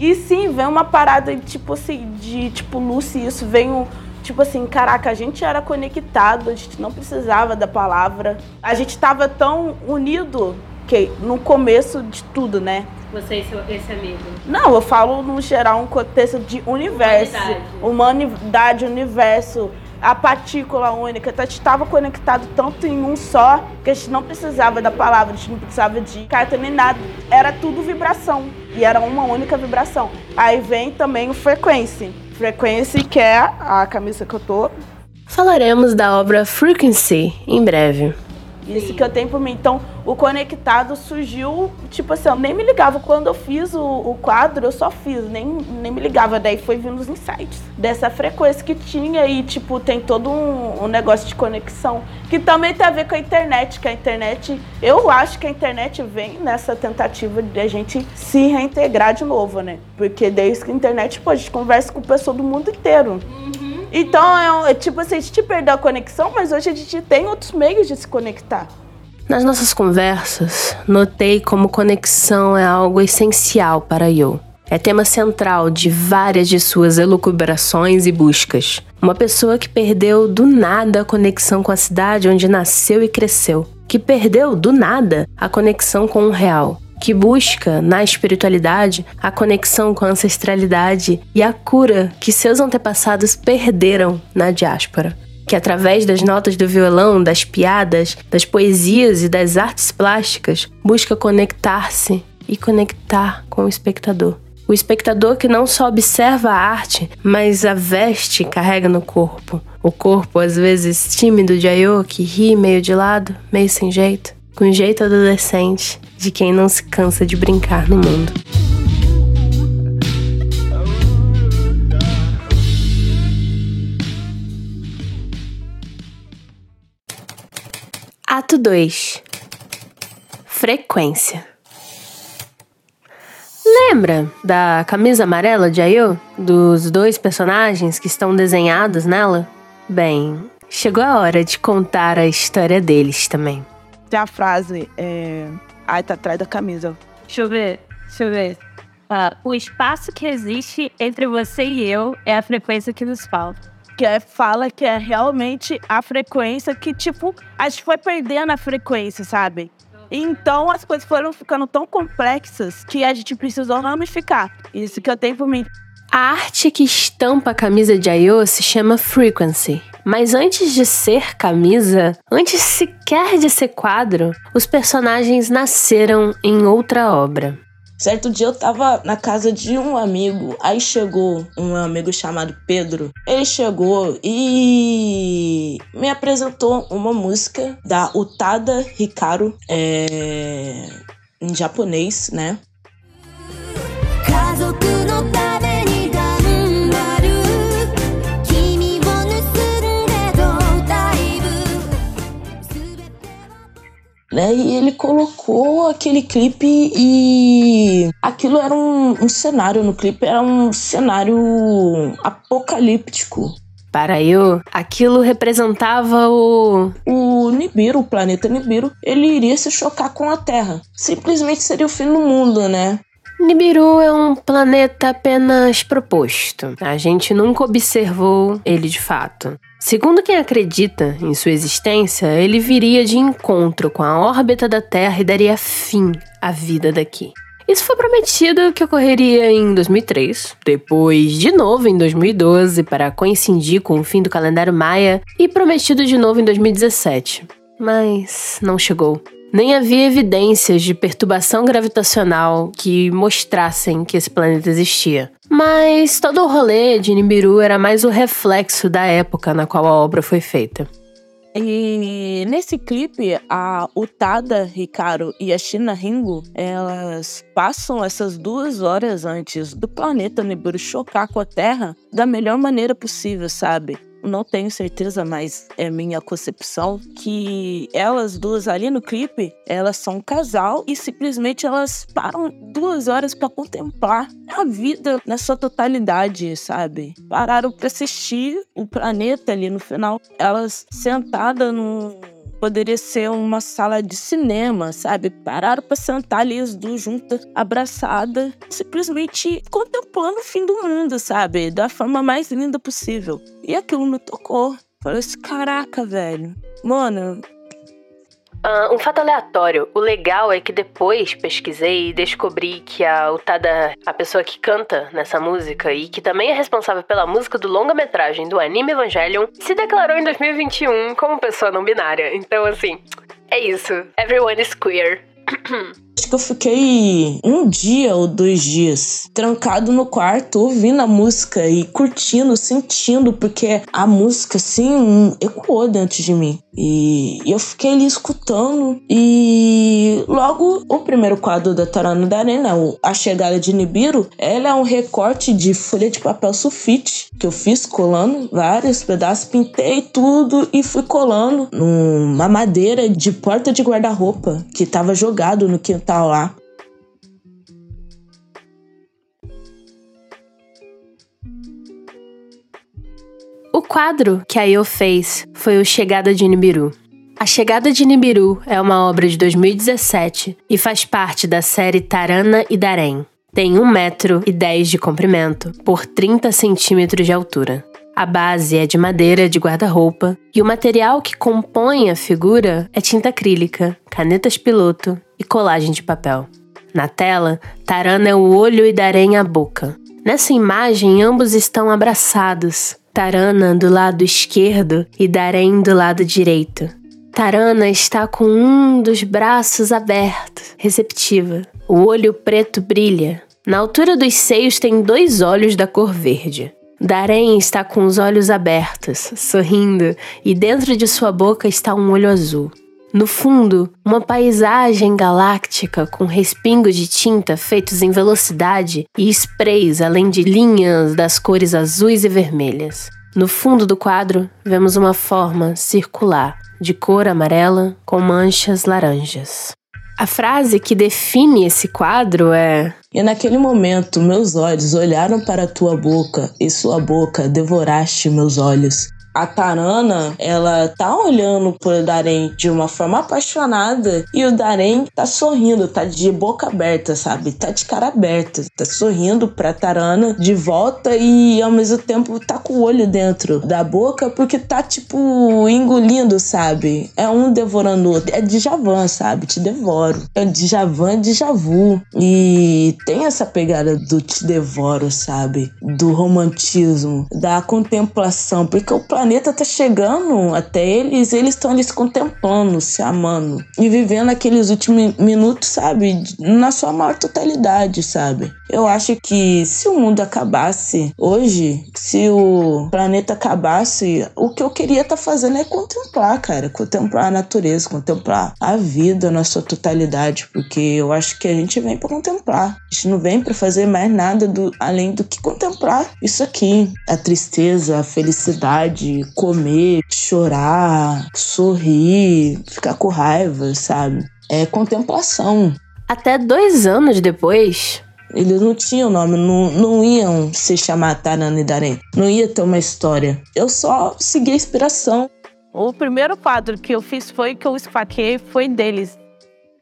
E sim, vem uma parada tipo assim, de tipo Lucy, isso vem um. Tipo assim, caraca, a gente era conectado, a gente não precisava da palavra. A gente estava tão unido que no começo de tudo, né? Você e seu, esse amigo? Não, eu falo no geral um contexto de universo. Humanidade. Humanidade, universo. A partícula única. Então a gente estava conectado tanto em um só que a gente não precisava da palavra, a gente não precisava de carta nem nada. Era tudo vibração. E era uma única vibração. Aí vem também o frequência. Frequência, que é a camisa que eu tô. Falaremos da obra Frequency em breve. Isso que eu tenho por mim. Então, o conectado surgiu, tipo assim, eu nem me ligava. Quando eu fiz o, o quadro, eu só fiz, nem, nem me ligava. Daí foi vindo os insights dessa frequência que tinha e, tipo, tem todo um, um negócio de conexão. Que também tem a ver com a internet, que a internet, eu acho que a internet vem nessa tentativa de a gente se reintegrar de novo, né? Porque desde que a internet, pô, a gente conversa com pessoas do mundo inteiro. Uhum. Então, é, é tipo assim, a gente perdeu a conexão, mas hoje a gente tem outros meios de se conectar. Nas nossas conversas, notei como conexão é algo essencial para Yo. É tema central de várias de suas elucubrações e buscas. Uma pessoa que perdeu do nada a conexão com a cidade onde nasceu e cresceu. Que perdeu do nada a conexão com o real. Que busca na espiritualidade a conexão com a ancestralidade e a cura que seus antepassados perderam na diáspora que através das notas do violão, das piadas, das poesias e das artes plásticas busca conectar-se e conectar com o espectador. O espectador que não só observa a arte, mas a veste carrega no corpo. O corpo, às vezes tímido de Ayo, que ri meio de lado, meio sem jeito, com jeito adolescente de quem não se cansa de brincar no mundo. Ato 2 Frequência Lembra da camisa amarela de Ayo? Dos dois personagens que estão desenhados nela? Bem, chegou a hora de contar a história deles também. Tem a frase, é... Ai, tá atrás da camisa. Deixa eu ver, deixa eu ver. Ah, o espaço que existe entre você e eu é a frequência que nos falta. Que é, fala que é realmente a frequência que, tipo, a gente foi perdendo a frequência, sabe? Então as coisas foram ficando tão complexas que a gente precisou ramificar. Isso que eu tenho por mim. A arte que estampa a camisa de Ayo se chama Frequency. Mas antes de ser camisa, antes sequer de ser quadro, os personagens nasceram em outra obra. Certo dia eu tava na casa de um amigo, aí chegou um amigo chamado Pedro. Ele chegou e me apresentou uma música da Utada Hikaru, é... em japonês, né? Né? E ele colocou aquele clipe e aquilo era um, um cenário no clipe, era um cenário apocalíptico. Para eu, aquilo representava o. O Nibiru, o planeta Nibiru, ele iria se chocar com a Terra. Simplesmente seria o fim do mundo, né? Nibiru é um planeta apenas proposto. A gente nunca observou ele de fato. Segundo quem acredita em sua existência, ele viria de encontro com a órbita da Terra e daria fim à vida daqui. Isso foi prometido que ocorreria em 2003, depois de novo em 2012 para coincidir com o fim do calendário maia e prometido de novo em 2017. Mas não chegou. Nem havia evidências de perturbação gravitacional que mostrassem que esse planeta existia. Mas todo o rolê de Nibiru era mais o reflexo da época na qual a obra foi feita. E nesse clipe, a Utada Hikaru e a Shina Ringo, elas passam essas duas horas antes do planeta Nibiru chocar com a Terra da melhor maneira possível, sabe? Não tenho certeza, mas é minha concepção, que elas duas ali no clipe, elas são um casal e simplesmente elas param duas horas para contemplar a vida na sua totalidade, sabe? Pararam para assistir o planeta ali no final. Elas sentadas num Poderia ser uma sala de cinema, sabe? Pararam para sentar ali as duas juntas, abraçadas, simplesmente contemplando o fim do mundo, sabe? Da forma mais linda possível. E aquilo me tocou. Falei assim, caraca, velho. Mano, Uh, um fato aleatório. O legal é que depois pesquisei e descobri que a Utada, a pessoa que canta nessa música e que também é responsável pela música do longa-metragem do anime Evangelion, se declarou em 2021 como pessoa não binária. Então, assim, é isso. Everyone is queer. Que eu fiquei um dia ou dois dias trancado no quarto, ouvindo a música e curtindo, sentindo, porque a música, assim, ecoou dentro de mim. E eu fiquei ali escutando. E logo o primeiro quadro da Tarana da Arena, A Chegada de Nibiru, ela é um recorte de folha de papel sulfite que eu fiz colando vários pedaços, pintei tudo e fui colando numa madeira de porta de guarda-roupa que tava jogado no quintal tá lá. O quadro que a Io fez foi o Chegada de Nibiru. A Chegada de Nibiru é uma obra de 2017 e faz parte da série Tarana e Darém. Tem 1 metro e 10 de comprimento por 30 centímetros de altura. A base é de madeira de guarda-roupa e o material que compõe a figura é tinta acrílica, canetas piloto e colagem de papel. Na tela, Tarana é o olho e Darém a boca. Nessa imagem, ambos estão abraçados. Tarana do lado esquerdo e Darém do lado direito. Tarana está com um dos braços aberto, receptiva. O olho preto brilha. Na altura dos seios tem dois olhos da cor verde. Darém está com os olhos abertos, sorrindo, e dentro de sua boca está um olho azul. No fundo, uma paisagem galáctica com respingos de tinta feitos em velocidade e sprays além de linhas das cores azuis e vermelhas. No fundo do quadro, vemos uma forma circular, de cor amarela com manchas laranjas. A frase que define esse quadro é: E naquele momento meus olhos olharam para tua boca, e sua boca devoraste meus olhos. A Tarana, ela tá olhando pro Darém de uma forma apaixonada e o Darém tá sorrindo, tá de boca aberta, sabe? Tá de cara aberta, tá sorrindo pra Tarana de volta e ao mesmo tempo tá com o olho dentro da boca porque tá tipo engolindo, sabe? É um devorando o outro. É Djavan, sabe? Te devoro. É Djavan, Djavu. E tem essa pegada do te devoro, sabe? Do romantismo, da contemplação, porque o planeta tá chegando até eles, eles estão ali se contemplando, se amando e vivendo aqueles últimos minutos, sabe, na sua maior totalidade, sabe? Eu acho que se o mundo acabasse hoje, se o planeta acabasse, o que eu queria estar tá fazendo é contemplar, cara, contemplar a natureza, contemplar a vida na sua totalidade, porque eu acho que a gente vem para contemplar. A gente não vem para fazer mais nada do, além do que contemplar isso aqui, a tristeza, a felicidade, comer, chorar, sorrir, ficar com raiva, sabe? É contemplação. Até dois anos depois, eles não tinham nome, não, não iam se chamar Tarana e Darém. Não ia ter uma história. Eu só segui a inspiração. O primeiro quadro que eu fiz foi que eu esfaquei, foi deles.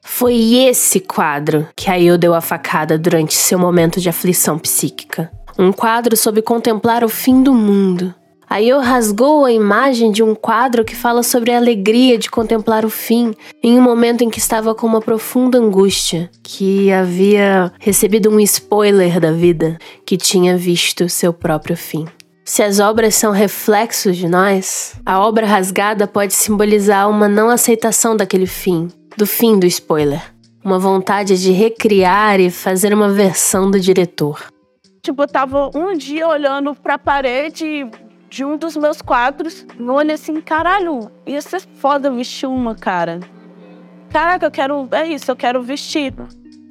Foi esse quadro que a Eu deu a facada durante seu momento de aflição psíquica. Um quadro sobre contemplar o fim do mundo. A Eu rasgou a imagem de um quadro que fala sobre a alegria de contemplar o fim, em um momento em que estava com uma profunda angústia, que havia recebido um spoiler da vida, que tinha visto seu próprio fim. Se as obras são reflexos de nós, a obra rasgada pode simbolizar uma não aceitação daquele fim, do fim do spoiler, uma vontade de recriar e fazer uma versão do diretor. Tipo, eu tava um dia olhando pra parede de um dos meus quadros, eu olhei assim, caralho, ia ser foda vestir uma, cara. Caraca, eu quero. É isso, eu quero vestir.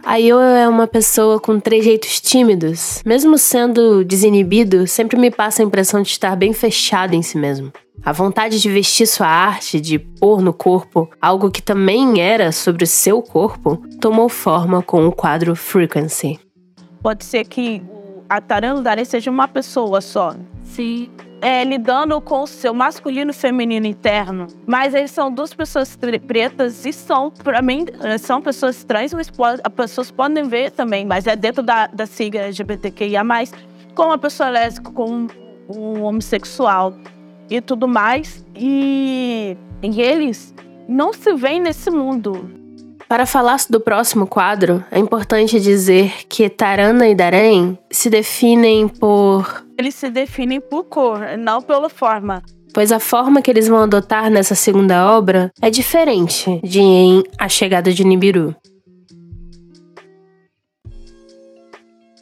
A Yo é uma pessoa com trejeitos tímidos. Mesmo sendo desinibido, sempre me passa a impressão de estar bem fechado em si mesmo. A vontade de vestir sua arte, de pôr no corpo algo que também era sobre o seu corpo, tomou forma com o quadro Frequency. Pode ser que a Tarano Dare seja uma pessoa só. Sim. É, lidando com o seu masculino e feminino interno. Mas eles são duas pessoas pretas e são, para mim, eh, são pessoas trans, mas as pessoas podem ver também, mas é dentro da, da sigla LGBTQIA, com uma pessoa lésbica, com um homossexual e tudo mais. E, e eles não se veem nesse mundo. Para falar do próximo quadro, é importante dizer que Tarana e Darém se definem por. Eles se definem por cor, não pela forma. Pois a forma que eles vão adotar nessa segunda obra é diferente de em A Chegada de Nibiru.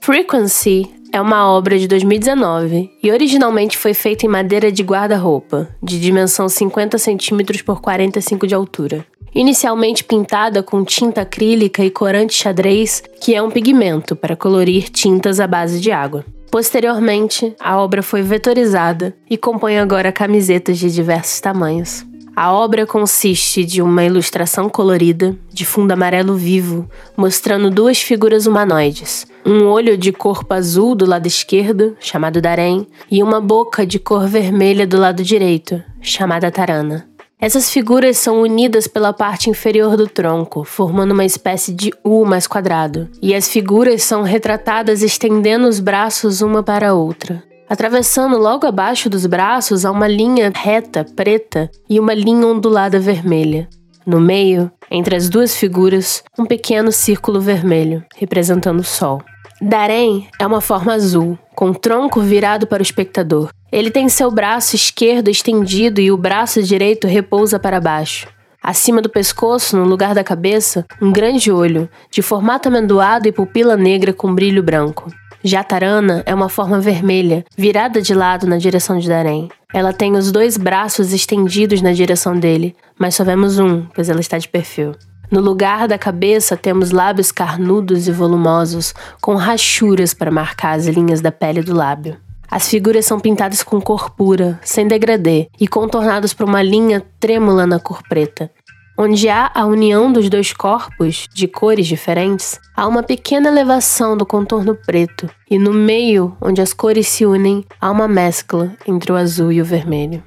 Frequency é uma obra de 2019 e originalmente foi feita em madeira de guarda-roupa, de dimensão 50 cm por 45 de altura. Inicialmente pintada com tinta acrílica e corante xadrez, que é um pigmento para colorir tintas à base de água. Posteriormente, a obra foi vetorizada e compõe agora camisetas de diversos tamanhos. A obra consiste de uma ilustração colorida, de fundo amarelo vivo, mostrando duas figuras humanoides. Um olho de corpo azul do lado esquerdo, chamado Darém, e uma boca de cor vermelha do lado direito, chamada Tarana. Essas figuras são unidas pela parte inferior do tronco, formando uma espécie de U mais quadrado, e as figuras são retratadas estendendo os braços uma para a outra. Atravessando logo abaixo dos braços há uma linha reta preta e uma linha ondulada vermelha. No meio, entre as duas figuras, um pequeno círculo vermelho, representando o sol. Darém é uma forma azul, com o tronco virado para o espectador. Ele tem seu braço esquerdo estendido e o braço direito repousa para baixo. Acima do pescoço, no lugar da cabeça, um grande olho, de formato amendoado e pupila negra com brilho branco. Jatarana é uma forma vermelha, virada de lado na direção de Darém. Ela tem os dois braços estendidos na direção dele, mas só vemos um, pois ela está de perfil. No lugar da cabeça temos lábios carnudos e volumosos, com rachuras para marcar as linhas da pele do lábio. As figuras são pintadas com cor pura, sem degradê, e contornadas por uma linha trêmula na cor preta. Onde há a união dos dois corpos, de cores diferentes, há uma pequena elevação do contorno preto, e no meio, onde as cores se unem, há uma mescla entre o azul e o vermelho.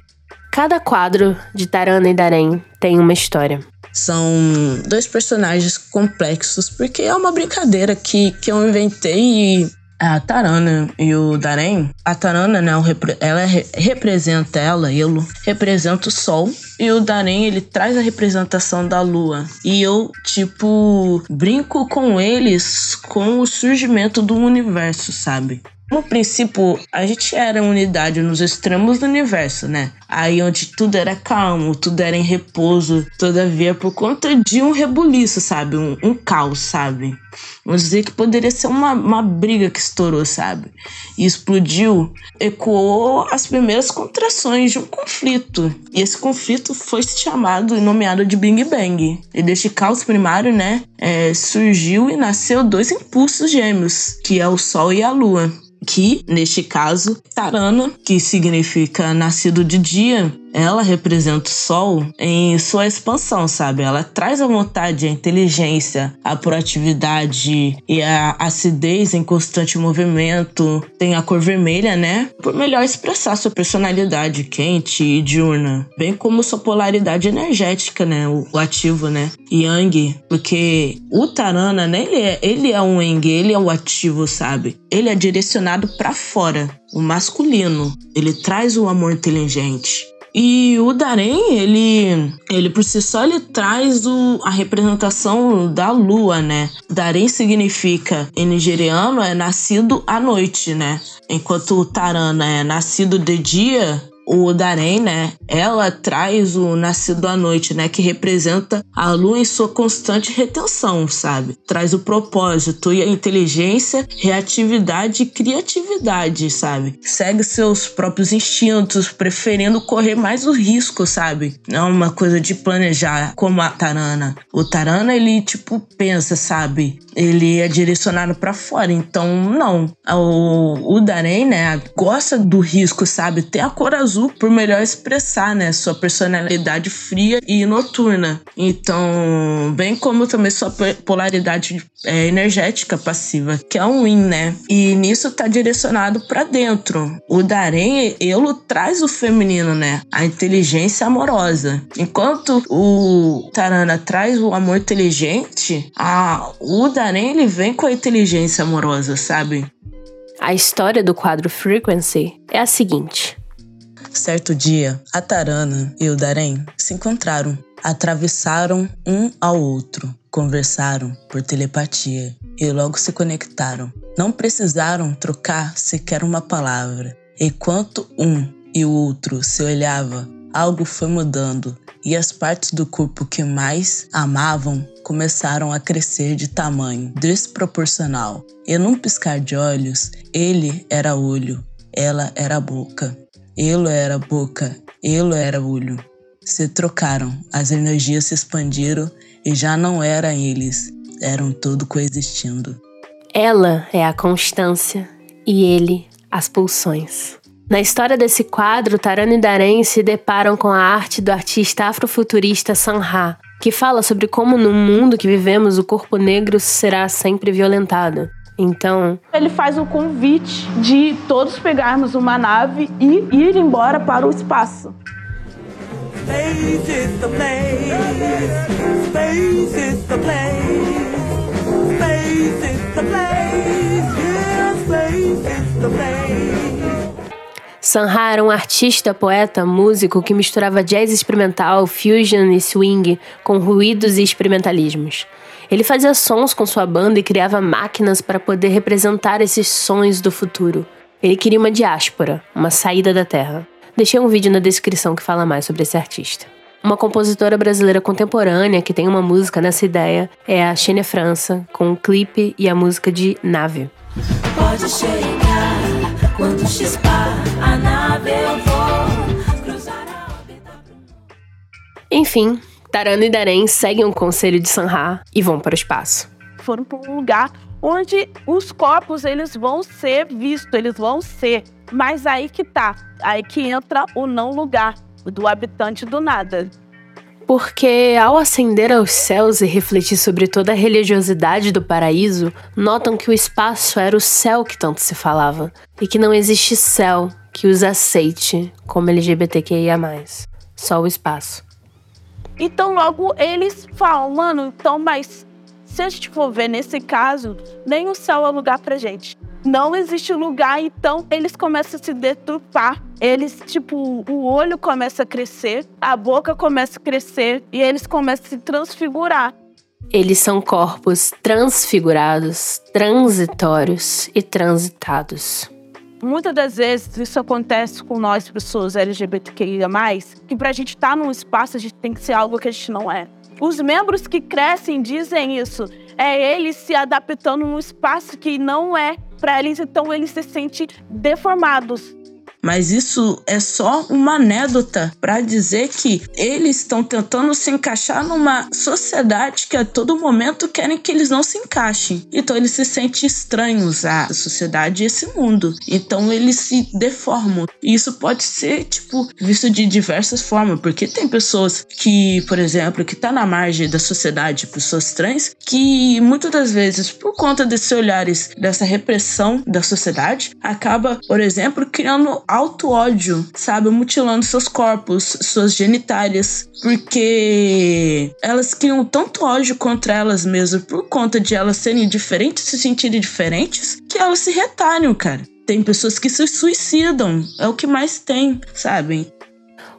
Cada quadro de Tarana e Darém tem uma história. São dois personagens complexos, porque é uma brincadeira que, que eu inventei e a Tarana e o Darém, a Tarana, né, ela representa ela, ele representa o sol e o Darém, ele traz a representação da lua. E eu, tipo, brinco com eles com o surgimento do universo, sabe? No princípio, a gente era unidade nos extremos do universo, né? Aí onde tudo era calmo, tudo era em repouso, todavia por conta de um rebuliço, sabe? Um, um caos, sabe? Vamos dizer que poderia ser uma, uma briga que estourou, sabe? E explodiu, ecoou as primeiras contrações de um conflito. E esse conflito foi chamado e nomeado de Big Bang. E deste caos primário, né, é, surgiu e nasceu dois impulsos gêmeos, que é o Sol e a Lua que, neste caso, Tarana, que significa nascido de dia, dia ela representa o sol em sua expansão, sabe? Ela traz a vontade, a inteligência, a proatividade e a acidez em constante movimento. Tem a cor vermelha, né? Por melhor expressar sua personalidade quente e diurna, bem como sua polaridade energética, né? O ativo, né? Yang, porque o Tarana, né? Ele é, ele é um Yang, ele é o ativo, sabe? Ele é direcionado para fora, o masculino. Ele traz o amor inteligente. E o Darém, ele, ele por si só, ele traz o, a representação da lua, né? Darém significa, em nigeriano, é nascido à noite, né? Enquanto o Tarana é nascido de dia, o Darém, né? Ela traz o nascido à noite, né? Que representa a lua em sua constante retenção, sabe? Traz o propósito e a inteligência, reatividade e criatividade, sabe? Segue seus próprios instintos, preferindo correr mais o risco, sabe? Não é uma coisa de planejar como a Tarana. O Tarana, ele, tipo, pensa, sabe? Ele é direcionado para fora, então não. O, o Darém, né? Gosta do risco, sabe? Tem a cor azul por melhor expressar, né, sua personalidade fria e noturna. Então, bem como também sua polaridade é, energética passiva, que é um yin, né? E nisso tá direcionado para dentro. O Darém, ele traz o feminino, né? A inteligência amorosa. Enquanto o Tarana traz o amor inteligente, a, o Darém ele vem com a inteligência amorosa, sabe? A história do quadro Frequency é a seguinte: Certo dia, a Tarana e o Darém se encontraram, atravessaram um ao outro, conversaram por telepatia e logo se conectaram. Não precisaram trocar sequer uma palavra. Enquanto um e o outro se olhavam, algo foi mudando e as partes do corpo que mais amavam começaram a crescer de tamanho desproporcional. E num piscar de olhos, ele era olho, ela era boca. Ele era boca, ele era olho. Se trocaram, as energias se expandiram e já não eram eles, eram tudo coexistindo. Ela é a constância e ele as pulsões. Na história desse quadro, Tarano e Darém se deparam com a arte do artista afrofuturista Sanha, que fala sobre como no mundo que vivemos o corpo negro será sempre violentado. Então. Ele faz o convite de todos pegarmos uma nave e ir embora para o espaço. Space is the place. Space is the place. Space is the place. Yeah, space is the place. Sanha era um artista, poeta, músico que misturava jazz experimental, fusion e swing com ruídos e experimentalismos. Ele fazia sons com sua banda e criava máquinas para poder representar esses sons do futuro. Ele queria uma diáspora, uma saída da Terra. Deixei um vídeo na descrição que fala mais sobre esse artista. Uma compositora brasileira contemporânea que tem uma música nessa ideia é a Xênia França, com o clipe e a música de Nave. Pode chegar quando chispar a nave eu vou cruzar a Enfim, Tarano e Darém seguem o conselho de Sanha e vão para o espaço. Foram para um lugar onde os corpos eles vão ser vistos, eles vão ser. Mas aí que tá, aí que entra o não lugar do habitante do nada. Porque ao ascender aos céus e refletir sobre toda a religiosidade do paraíso, notam que o espaço era o céu que tanto se falava, e que não existe céu que os aceite como LGBTQIA. Só o espaço. Então logo eles falam, mano, então, mas se a gente for ver nesse caso, nem o céu é lugar pra gente. Não existe lugar, então eles começam a se deturpar. Eles, tipo, o olho começa a crescer, a boca começa a crescer e eles começam a se transfigurar. Eles são corpos transfigurados, transitórios e transitados. Muitas das vezes isso acontece com nós, pessoas LGBTQIA, que pra gente estar tá num espaço a gente tem que ser algo que a gente não é. Os membros que crescem dizem isso. É eles se adaptando num espaço que não é para eles, então eles se sentem deformados. Mas isso é só uma anedota para dizer que eles estão tentando se encaixar numa sociedade que a todo momento querem que eles não se encaixem. Então eles se sentem estranhos à sociedade e esse mundo. Então eles se deformam. E isso pode ser, tipo, visto de diversas formas, porque tem pessoas que, por exemplo, que tá na margem da sociedade, pessoas trans, que muitas das vezes, por conta desses olhares, dessa repressão da sociedade, acaba, por exemplo, criando auto-ódio, sabe? Mutilando seus corpos, suas genitárias, porque elas criam tanto ódio contra elas mesmas por conta de elas serem diferentes, se sentirem diferentes, que elas se retalham, cara. Tem pessoas que se suicidam, é o que mais tem, sabem?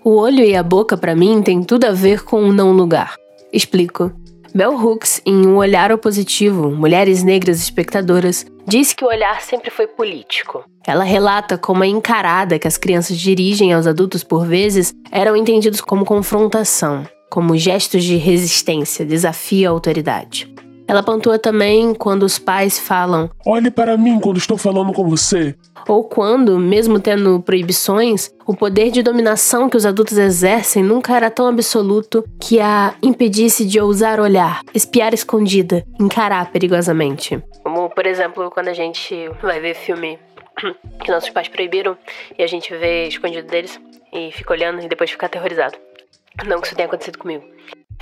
O olho e a boca, para mim, tem tudo a ver com o não lugar. Explico. Bell Hooks, em Um Olhar Opositivo, Mulheres Negras Espectadoras, diz que o olhar sempre foi político. Ela relata como a encarada que as crianças dirigem aos adultos por vezes eram entendidos como confrontação, como gestos de resistência, desafio à autoridade. Ela pontua também quando os pais falam: Olhe para mim quando estou falando com você. Ou quando, mesmo tendo proibições, o poder de dominação que os adultos exercem nunca era tão absoluto que a impedisse de ousar olhar, espiar escondida, encarar perigosamente. Como, por exemplo, quando a gente vai ver filme que nossos pais proibiram e a gente vê escondido deles e fica olhando e depois fica aterrorizado. Não que isso tenha acontecido comigo.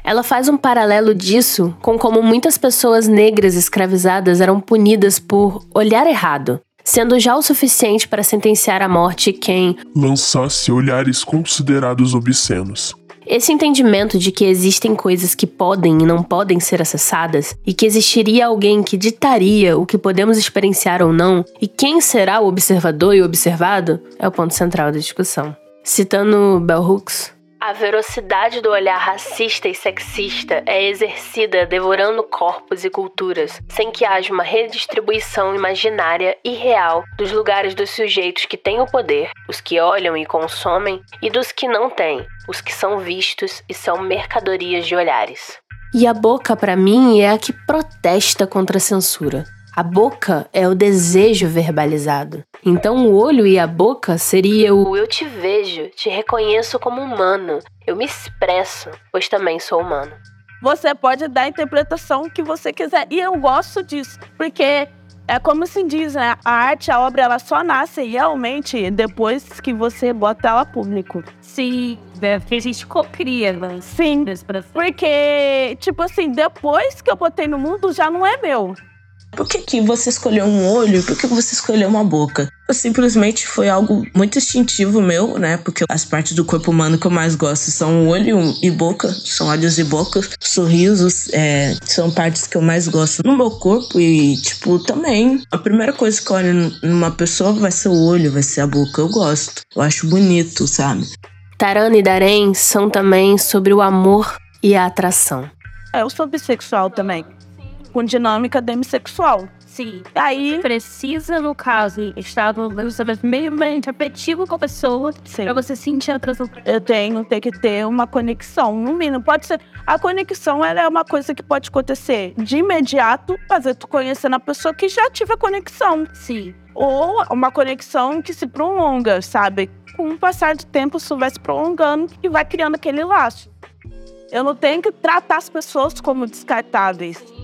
Ela faz um paralelo disso com como muitas pessoas negras escravizadas eram punidas por olhar errado, sendo já o suficiente para sentenciar à morte quem lançasse olhares considerados obscenos. Esse entendimento de que existem coisas que podem e não podem ser acessadas, e que existiria alguém que ditaria o que podemos experienciar ou não, e quem será o observador e o observado, é o ponto central da discussão. Citando Bell Hooks, a velocidade do olhar racista e sexista é exercida devorando corpos e culturas, sem que haja uma redistribuição imaginária e real dos lugares dos sujeitos que têm o poder, os que olham e consomem, e dos que não têm, os que são vistos e são mercadorias de olhares. E a boca, para mim, é a que protesta contra a censura. A boca é o desejo verbalizado. Então o olho e a boca seria o eu te vejo, te reconheço como humano, eu me expresso, pois também sou humano. Você pode dar a interpretação que você quiser. E eu gosto disso, porque é como se diz, né? A arte, a obra, ela só nasce realmente depois que você bota ela público. Sim, é porque a gente cria, né? Sim, porque, tipo assim, depois que eu botei no mundo, já não é meu. Por que, que você escolheu um olho? Por que você escolheu uma boca? Simplesmente foi algo muito instintivo meu, né? Porque as partes do corpo humano que eu mais gosto são olho e boca, são olhos e boca. Sorrisos é, são partes que eu mais gosto no meu corpo e, tipo, também. A primeira coisa que eu olho numa pessoa vai ser o olho, vai ser a boca. Eu gosto. Eu acho bonito, sabe? Tarana e Darém são também sobre o amor e a atração. Eu sou bissexual também, com dinâmica demissexual. Sim. Aí, Precisa, no caso, estar no meio afetivo com a pessoa sim, pra você sentir a atração. eu tenho ter que ter uma conexão. No mínimo, pode ser. A conexão ela é uma coisa que pode acontecer de imediato, fazer tu conhecendo a pessoa que já tive a conexão. Sim. Ou uma conexão que se prolonga, sabe? Com o passar do tempo, isso vai se prolongando e vai criando aquele laço. Eu não tenho que tratar as pessoas como descartáveis.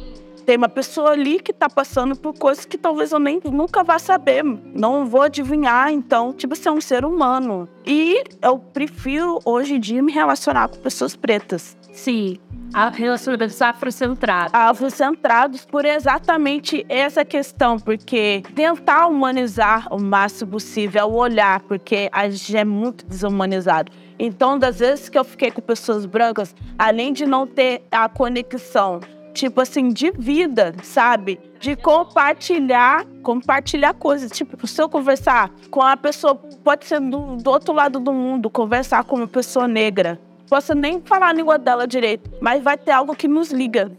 Tem uma pessoa ali que tá passando por coisas que talvez eu nem nunca vá saber. Não vou adivinhar, então, tipo, você é um ser humano. E eu prefiro, hoje em dia, me relacionar com pessoas pretas. Sim. A relacionamentos afrocentrados. afrocentrados por exatamente essa questão, porque tentar humanizar o máximo possível é o olhar, porque a gente é muito desumanizado. Então, das vezes que eu fiquei com pessoas brancas, além de não ter a conexão, tipo assim, de vida, sabe? De compartilhar, compartilhar coisas. Tipo, se eu conversar com a pessoa, pode ser do, do outro lado do mundo, conversar com uma pessoa negra. Posso nem falar a língua dela direito, mas vai ter algo que nos liga.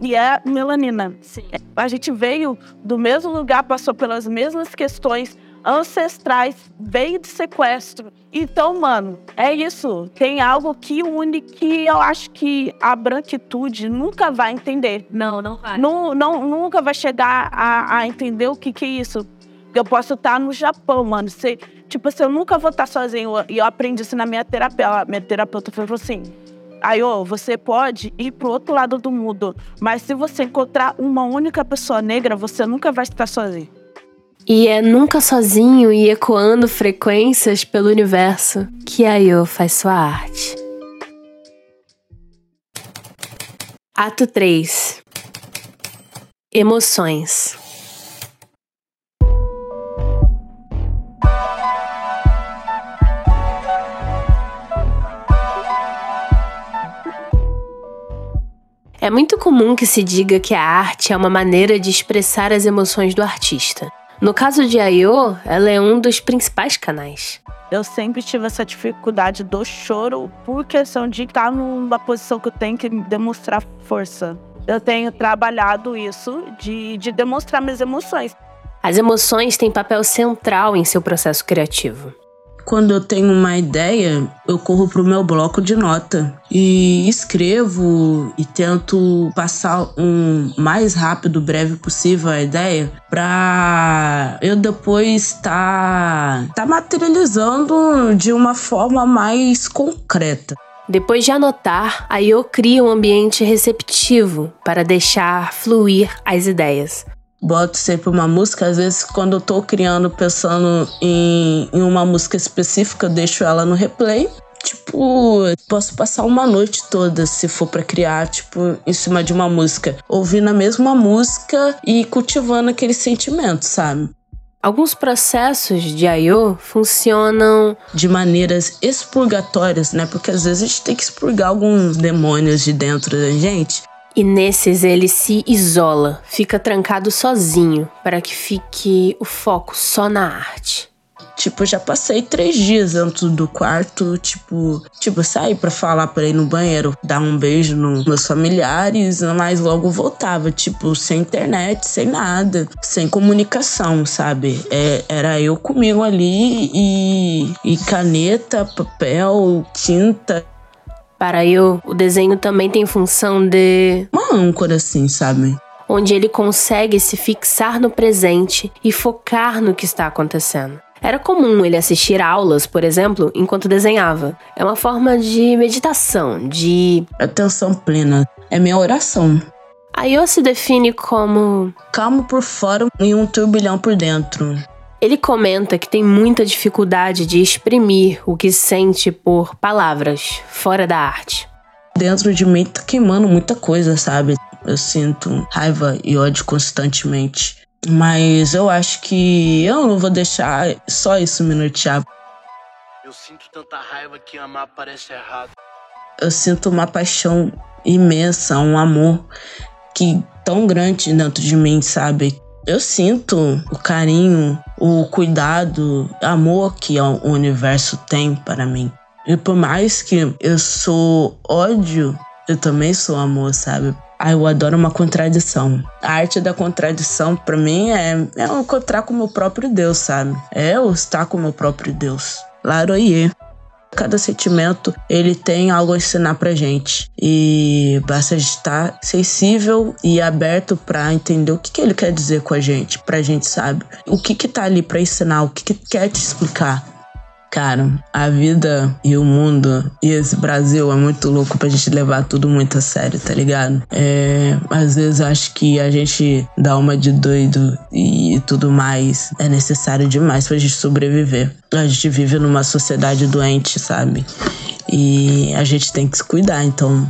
E é melanina. Sim. A gente veio do mesmo lugar, passou pelas mesmas questões ancestrais, veio de sequestro. Então, mano, é isso. Tem algo que une que eu acho que a branquitude nunca vai entender. Não, não vai. Nu- não, nunca vai chegar a, a entender o que, que é isso. Eu posso estar no Japão, mano. Você, tipo assim, eu nunca vou estar sozinho. E eu aprendi isso na minha terapia. Minha terapeuta falou assim: Aí, ô, você pode ir pro outro lado do mundo. Mas se você encontrar uma única pessoa negra, você nunca vai estar sozinho. E é nunca sozinho e ecoando frequências pelo universo que a Yo faz sua arte. Ato 3 Emoções. É muito comum que se diga que a arte é uma maneira de expressar as emoções do artista. No caso de Ayo, ela é um dos principais canais. Eu sempre tive essa dificuldade do choro por questão de estar numa posição que eu tenho que demonstrar força. Eu tenho trabalhado isso de, de demonstrar minhas emoções. As emoções têm papel central em seu processo criativo. Quando eu tenho uma ideia, eu corro pro meu bloco de nota e escrevo e tento passar um mais rápido, breve possível a ideia pra eu depois tá tá materializando de uma forma mais concreta. Depois de anotar, a Yo cria um ambiente receptivo para deixar fluir as ideias. Boto sempre uma música, às vezes quando eu tô criando, pensando em, em uma música específica, eu deixo ela no replay. Tipo, posso passar uma noite toda se for pra criar, tipo, em cima de uma música. Ouvindo a mesma música e cultivando aquele sentimento, sabe? Alguns processos de Ayo funcionam De maneiras expurgatórias, né? Porque às vezes a gente tem que expurgar alguns demônios de dentro da gente. E nesses ele se isola, fica trancado sozinho para que fique o foco só na arte. Tipo, já passei três dias dentro do quarto, tipo, tipo, sair pra falar pra ir no banheiro, dar um beijo nos meus familiares, mas logo voltava, tipo, sem internet, sem nada, sem comunicação, sabe? É, era eu comigo ali e, e caneta, papel, tinta, Para Ayo, o desenho também tem função de uma âncora assim, sabe? onde ele consegue se fixar no presente e focar no que está acontecendo. Era comum ele assistir aulas, por exemplo, enquanto desenhava. É uma forma de meditação, de. Atenção plena. É minha oração. Ayo se define como. Calmo por fora e um turbilhão por dentro. Ele comenta que tem muita dificuldade de exprimir o que sente por palavras, fora da arte. Dentro de mim tá queimando muita coisa, sabe? Eu sinto raiva e ódio constantemente. Mas eu acho que eu não vou deixar só isso me nortear. Eu sinto tanta raiva que amar parece errado. Eu sinto uma paixão imensa, um amor que tão grande dentro de mim, sabe? Eu sinto o carinho, o cuidado, amor que o universo tem para mim. E por mais que eu sou ódio, eu também sou amor, sabe? Ah, eu adoro uma contradição. A arte da contradição, para mim, é, é encontrar com o meu próprio Deus, sabe? É eu estar com o meu próprio Deus. Laroie. Cada sentimento, ele tem algo a ensinar pra gente. E basta estar sensível e aberto para entender o que, que ele quer dizer com a gente, pra gente, sabe? O que que tá ali para ensinar, o que que quer te explicar. Cara, a vida e o mundo e esse Brasil é muito louco pra gente levar tudo muito a sério, tá ligado? É, às vezes acho que a gente dá uma de doido e tudo mais é necessário demais pra gente sobreviver. A gente vive numa sociedade doente, sabe? E a gente tem que se cuidar, então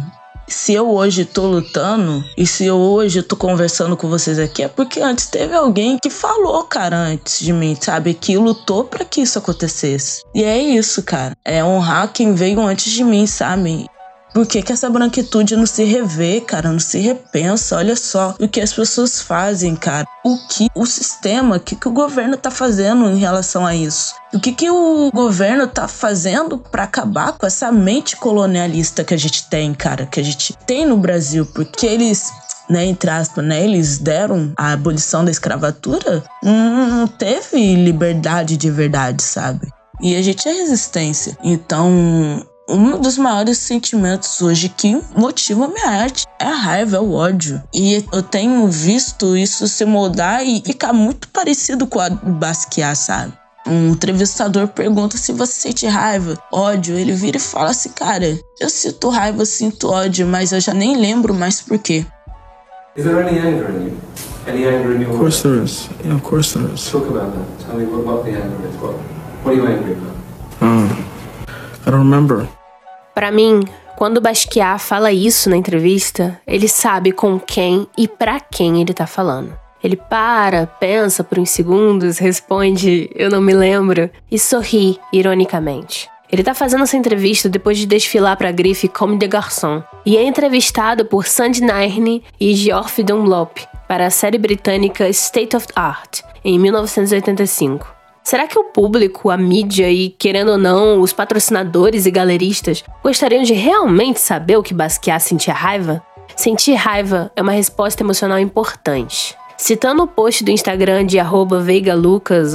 se eu hoje tô lutando e se eu hoje tô conversando com vocês aqui, é porque antes teve alguém que falou, cara, antes de mim, sabe? Que lutou para que isso acontecesse. E é isso, cara. É honrar quem veio antes de mim, sabe? Por que, que, essa branquitude não se revê, cara? Não se repensa? Olha só o que as pessoas fazem, cara. O que o sistema, o que, que o governo tá fazendo em relação a isso? O que, que o governo tá fazendo para acabar com essa mente colonialista que a gente tem, cara? Que a gente tem no Brasil? Porque eles né, entre aspas, né, eles deram a abolição da escravatura, não teve liberdade de verdade, sabe? E a gente é resistência. Então, um dos maiores sentimentos hoje que motiva a minha arte é a raiva, é o ódio. E eu tenho visto isso se moldar e ficar muito parecido com a Basquiat, sabe? Um entrevistador pergunta se você sente raiva, ódio. Ele vira e fala assim: Cara, eu sinto raiva, sinto ódio, mas eu já nem lembro mais por quê. Is there any anger in you? Any anger in your Of course there is. Yeah, of course there is. Talk about that. Tell me what, what the anger is. What, what are you angry about? Um, I don't remember. Para mim, quando Basquiat fala isso na entrevista, ele sabe com quem e para quem ele tá falando. Ele para, pensa por uns segundos, responde eu não me lembro e sorri ironicamente. Ele tá fazendo essa entrevista depois de desfilar para a grife Comme des Garçons e é entrevistado por Sandy Nairne e Geoffrey Dunlop para a série britânica State of Art em 1985. Será que o público, a mídia e, querendo ou não, os patrocinadores e galeristas gostariam de realmente saber o que Basquiat sentia raiva? Sentir raiva é uma resposta emocional importante. Citando o post do Instagram de veigalucas,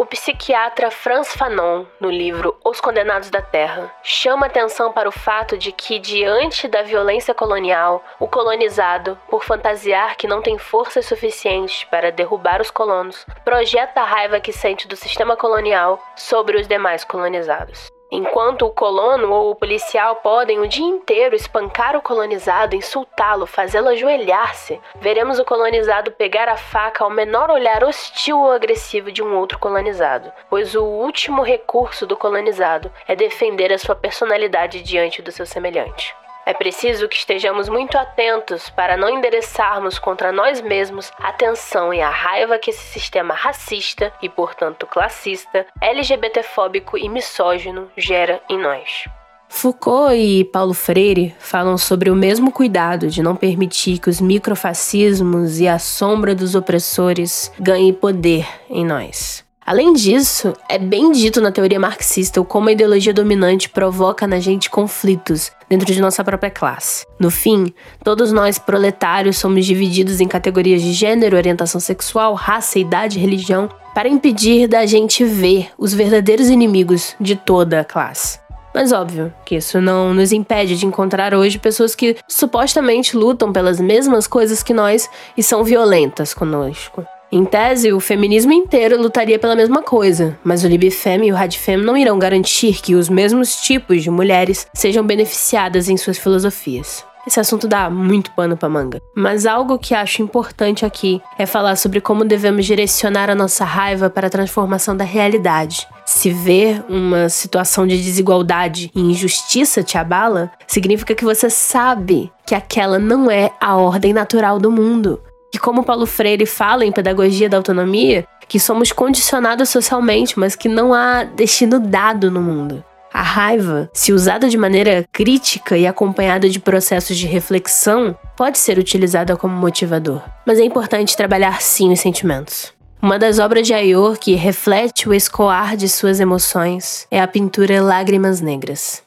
o psiquiatra Franz Fanon, no livro Os Condenados da Terra, chama atenção para o fato de que, diante da violência colonial, o colonizado, por fantasiar que não tem forças suficientes para derrubar os colonos, projeta a raiva que sente do sistema colonial sobre os demais colonizados. Enquanto o colono ou o policial podem o dia inteiro espancar o colonizado, insultá-lo, fazê-lo ajoelhar-se, veremos o colonizado pegar a faca ao menor olhar hostil ou agressivo de um outro colonizado, pois o último recurso do colonizado é defender a sua personalidade diante do seu semelhante. É preciso que estejamos muito atentos para não endereçarmos contra nós mesmos a tensão e a raiva que esse sistema racista e, portanto, classista, LGBTfóbico e misógino gera em nós. Foucault e Paulo Freire falam sobre o mesmo cuidado de não permitir que os microfascismos e a sombra dos opressores ganhem poder em nós. Além disso, é bem dito na teoria marxista como a ideologia dominante provoca na gente conflitos dentro de nossa própria classe. No fim, todos nós proletários somos divididos em categorias de gênero, orientação sexual, raça, idade, religião, para impedir da gente ver os verdadeiros inimigos de toda a classe. Mas óbvio que isso não nos impede de encontrar hoje pessoas que supostamente lutam pelas mesmas coisas que nós e são violentas conosco. Em tese, o feminismo inteiro lutaria pela mesma coisa, mas o Libfem e o Radfem não irão garantir que os mesmos tipos de mulheres sejam beneficiadas em suas filosofias. Esse assunto dá muito pano pra manga. Mas algo que acho importante aqui é falar sobre como devemos direcionar a nossa raiva para a transformação da realidade. Se ver uma situação de desigualdade e injustiça te abala, significa que você sabe que aquela não é a ordem natural do mundo. Que, como Paulo Freire fala em Pedagogia da Autonomia, que somos condicionados socialmente, mas que não há destino dado no mundo. A raiva, se usada de maneira crítica e acompanhada de processos de reflexão, pode ser utilizada como motivador. Mas é importante trabalhar sim os sentimentos. Uma das obras de Ayor que reflete o escoar de suas emoções é a pintura Lágrimas Negras.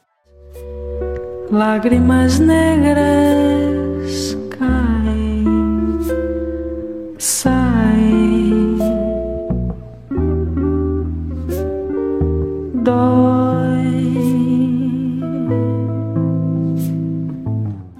Lágrimas negras saem,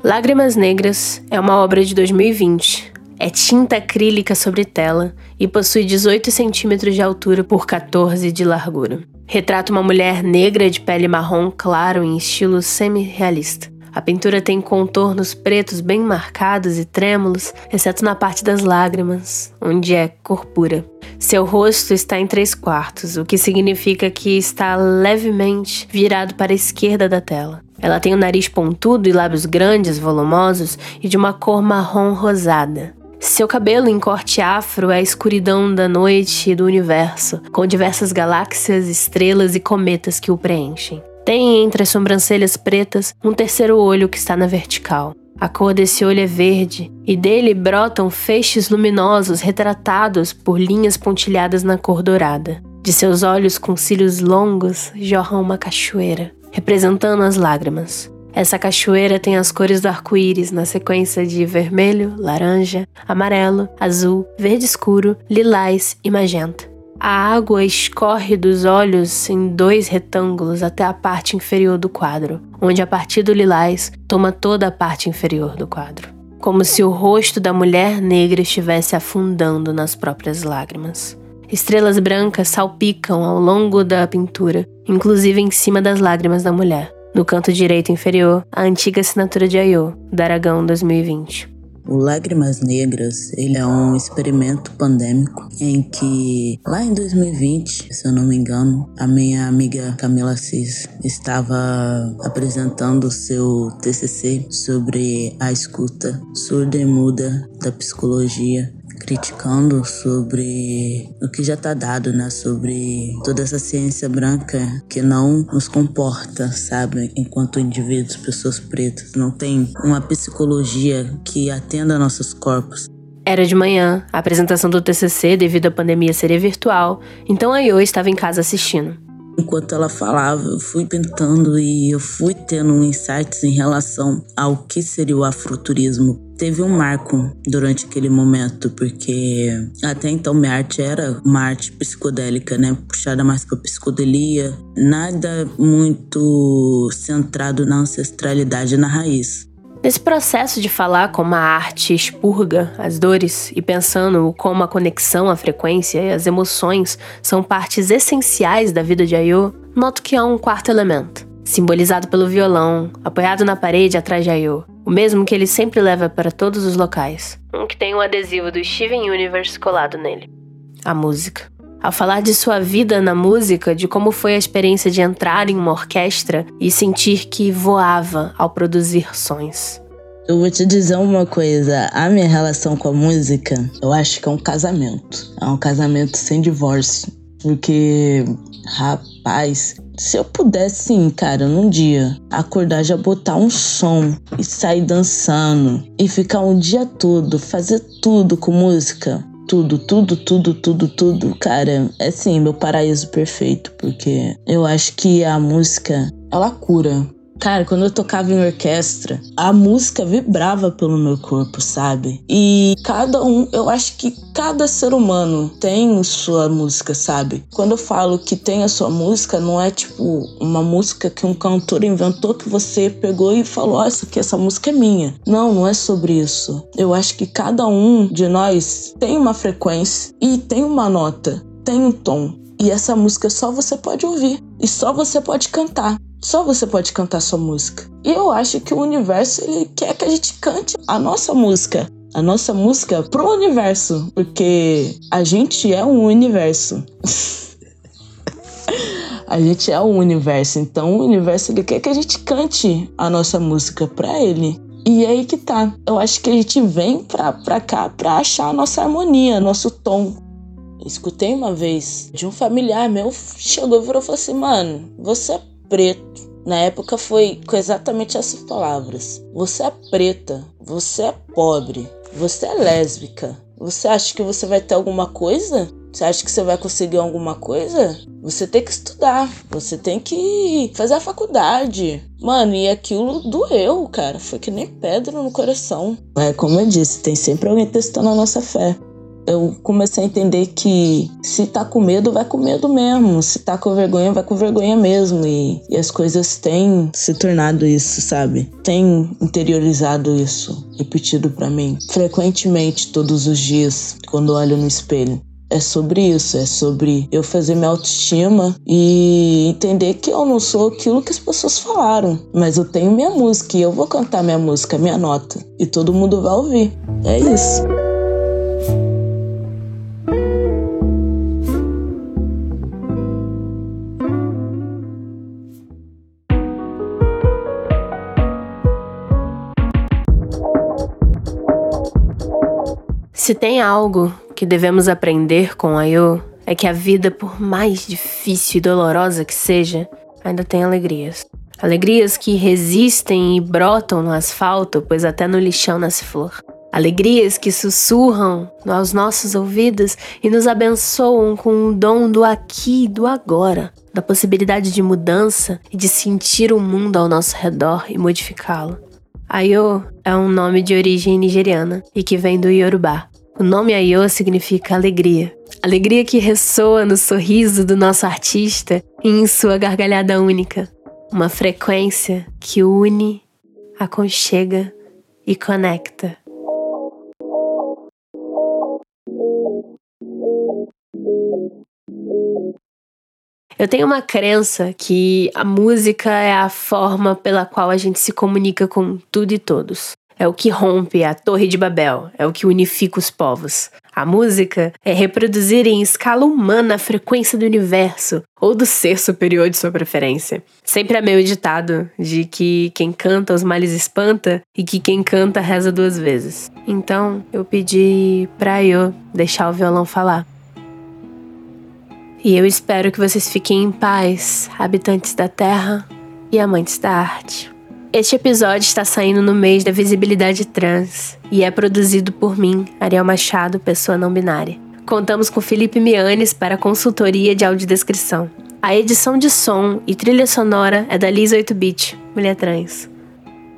Lágrimas Negras é uma obra de 2020. É tinta acrílica sobre tela e possui 18 centímetros de altura por 14 de largura. Retrata uma mulher negra de pele marrom claro em estilo semi-realista. A pintura tem contornos pretos bem marcados e trêmulos, exceto na parte das lágrimas, onde é cor pura. Seu rosto está em três quartos, o que significa que está levemente virado para a esquerda da tela. Ela tem o um nariz pontudo e lábios grandes, volumosos e de uma cor marrom rosada. Seu cabelo em corte afro é a escuridão da noite e do universo, com diversas galáxias, estrelas e cometas que o preenchem. Tem entre as sobrancelhas pretas um terceiro olho que está na vertical. A cor desse olho é verde e dele brotam feixes luminosos retratados por linhas pontilhadas na cor dourada. De seus olhos com cílios longos jorra uma cachoeira, representando as lágrimas. Essa cachoeira tem as cores do arco-íris na sequência de vermelho, laranja, amarelo, azul, verde escuro, lilás e magenta. A água escorre dos olhos em dois retângulos até a parte inferior do quadro, onde a partir do lilás toma toda a parte inferior do quadro. Como se o rosto da mulher negra estivesse afundando nas próprias lágrimas. Estrelas brancas salpicam ao longo da pintura, inclusive em cima das lágrimas da mulher. No canto direito inferior, a antiga assinatura de Ayô, da Aragão 2020. O Lágrimas Negras, ele é um experimento pandêmico em que lá em 2020, se eu não me engano, a minha amiga Camila Cis estava apresentando o seu TCC sobre a escuta surda e muda da psicologia criticando sobre o que já está dado, né? Sobre toda essa ciência branca que não nos comporta, sabe? Enquanto indivíduos, pessoas pretas. Não tem uma psicologia que atenda nossos corpos. Era de manhã, a apresentação do TCC, devido à pandemia, seria virtual, então a Yo estava em casa assistindo. Enquanto ela falava, eu fui pintando e eu fui tendo insights em relação ao que seria o afroturismo. Teve um marco durante aquele momento, porque até então minha arte era uma arte psicodélica, né? Puxada mais pra psicodelia, nada muito centrado na ancestralidade na raiz. Nesse processo de falar como a arte expurga as dores e pensando como a conexão, a frequência e as emoções são partes essenciais da vida de Ayo, noto que há um quarto elemento, simbolizado pelo violão, apoiado na parede atrás de Ayo, o mesmo que ele sempre leva para todos os locais, um que tem um adesivo do Steven Universe colado nele. A música. Ao falar de sua vida na música, de como foi a experiência de entrar em uma orquestra e sentir que voava ao produzir sons. Eu vou te dizer uma coisa, a minha relação com a música, eu acho que é um casamento. É um casamento sem divórcio. Porque, rapaz, se eu pudesse, sim, cara, num dia acordar, já botar um som e sair dançando e ficar um dia todo, fazer tudo com música, tudo, tudo, tudo, tudo, tudo, cara, é sim meu paraíso perfeito, porque eu acho que a música, ela cura. Cara, quando eu tocava em orquestra, a música vibrava pelo meu corpo, sabe? E cada um, eu acho que cada ser humano tem sua música, sabe? Quando eu falo que tem a sua música, não é tipo uma música que um cantor inventou que você pegou e falou: oh, essa aqui, essa música é minha. Não, não é sobre isso. Eu acho que cada um de nós tem uma frequência e tem uma nota, tem um tom. E essa música só você pode ouvir e só você pode cantar. Só você pode cantar sua música. E eu acho que o universo ele quer que a gente cante a nossa música. A nossa música pro universo, porque a gente é um universo. a gente é um universo, então o universo ele quer que a gente cante a nossa música pra ele. E é aí que tá. Eu acho que a gente vem pra, pra cá pra achar a nossa harmonia, nosso tom. Escutei uma vez de um familiar meu, chegou e virou e falou assim: Mano, você é preto. Na época foi com exatamente essas palavras. Você é preta, você é pobre, você é lésbica. Você acha que você vai ter alguma coisa? Você acha que você vai conseguir alguma coisa? Você tem que estudar, você tem que fazer a faculdade. Mano, e aquilo doeu, cara. Foi que nem pedra no coração. É como eu disse, tem sempre alguém testando a nossa fé eu comecei a entender que se tá com medo, vai com medo mesmo. Se tá com vergonha, vai com vergonha mesmo. E, e as coisas têm se tornado isso, sabe? Tem interiorizado isso, repetido para mim, frequentemente, todos os dias, quando olho no espelho. É sobre isso, é sobre eu fazer minha autoestima e entender que eu não sou aquilo que as pessoas falaram, mas eu tenho minha música e eu vou cantar minha música, minha nota, e todo mundo vai ouvir. É isso. Se tem algo que devemos aprender com a é que a vida, por mais difícil e dolorosa que seja, ainda tem alegrias. Alegrias que resistem e brotam no asfalto, pois até no lixão nasce flor. Alegrias que sussurram aos nossos ouvidos e nos abençoam com o dom do aqui e do agora, da possibilidade de mudança e de sentir o mundo ao nosso redor e modificá-lo. Ayo é um nome de origem nigeriana e que vem do Yorubá, o nome Ayo significa alegria. Alegria que ressoa no sorriso do nosso artista e em sua gargalhada única. Uma frequência que une, aconchega e conecta. Eu tenho uma crença que a música é a forma pela qual a gente se comunica com tudo e todos. É o que rompe a Torre de Babel, é o que unifica os povos. A música é reproduzir em escala humana a frequência do universo ou do ser superior de sua preferência. Sempre é meio ditado de que quem canta os males espanta e que quem canta reza duas vezes. Então eu pedi pra eu deixar o violão falar. E eu espero que vocês fiquem em paz, habitantes da Terra e amantes da arte. Este episódio está saindo no mês da visibilidade trans e é produzido por mim, Ariel Machado, pessoa não binária. Contamos com Felipe Mianes para consultoria de audiodescrição. A edição de som e trilha sonora é da Liz 8-Bit, mulher trans.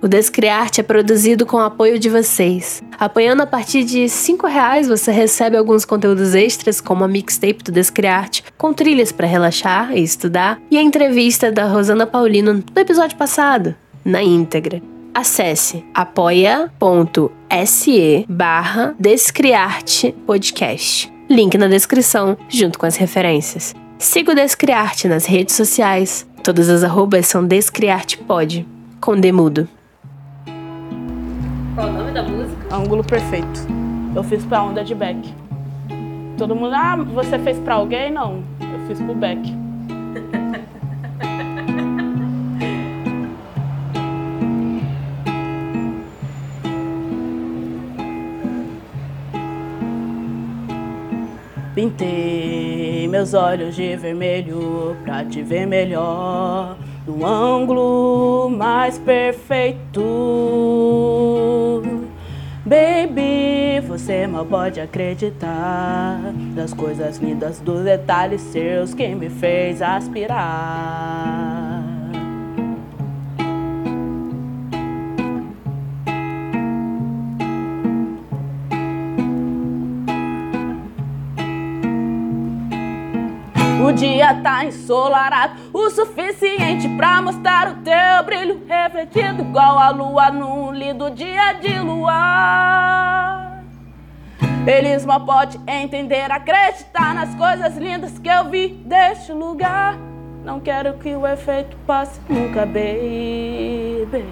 O Descriarte é produzido com o apoio de vocês. Apoiando a partir de R$ reais você recebe alguns conteúdos extras, como a mixtape do Descriarte, com trilhas para relaxar e estudar, e a entrevista da Rosana Paulino no episódio passado na íntegra. Acesse apoia.se barra Descriarte Podcast. Link na descrição, junto com as referências. Siga o Descriarte nas redes sociais. Todas as arrobas são DescriartePod, com Demudo. Qual o nome da música? Ângulo Perfeito. Eu fiz pra onda de Beck. Todo mundo, ah, você fez pra alguém? Não, eu fiz pro Beck. Pintei meus olhos de vermelho pra te ver melhor, no ângulo mais perfeito. Baby, você mal pode acreditar das coisas lindas, dos detalhes seus que me fez aspirar. O dia tá ensolarado o suficiente pra mostrar o teu brilho refletido igual a lua num lindo dia de luar. Eles mal podem entender, acreditar nas coisas lindas que eu vi deste lugar. Não quero que o efeito passe nunca, baby.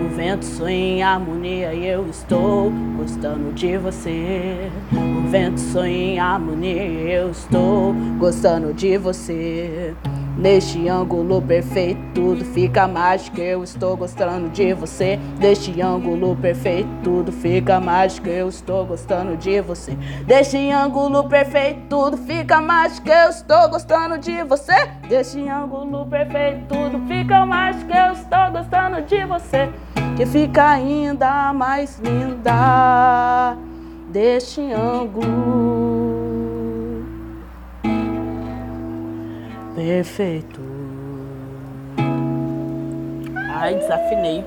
O vento sonha em harmonia e eu estou gostando de você. O vento sonha em harmonia e eu estou gostando de você. Neste ângulo perfeito tudo fica mágico, eu estou gostando de você. Neste ângulo perfeito tudo fica mágico, eu estou gostando de você. Neste ângulo perfeito tudo fica mágico, eu estou gostando de você. Neste ângulo perfeito tudo fica mágico, eu estou gostando de você. Que fica ainda mais linda deste ângulo. Perfeito. Ai, desafinei.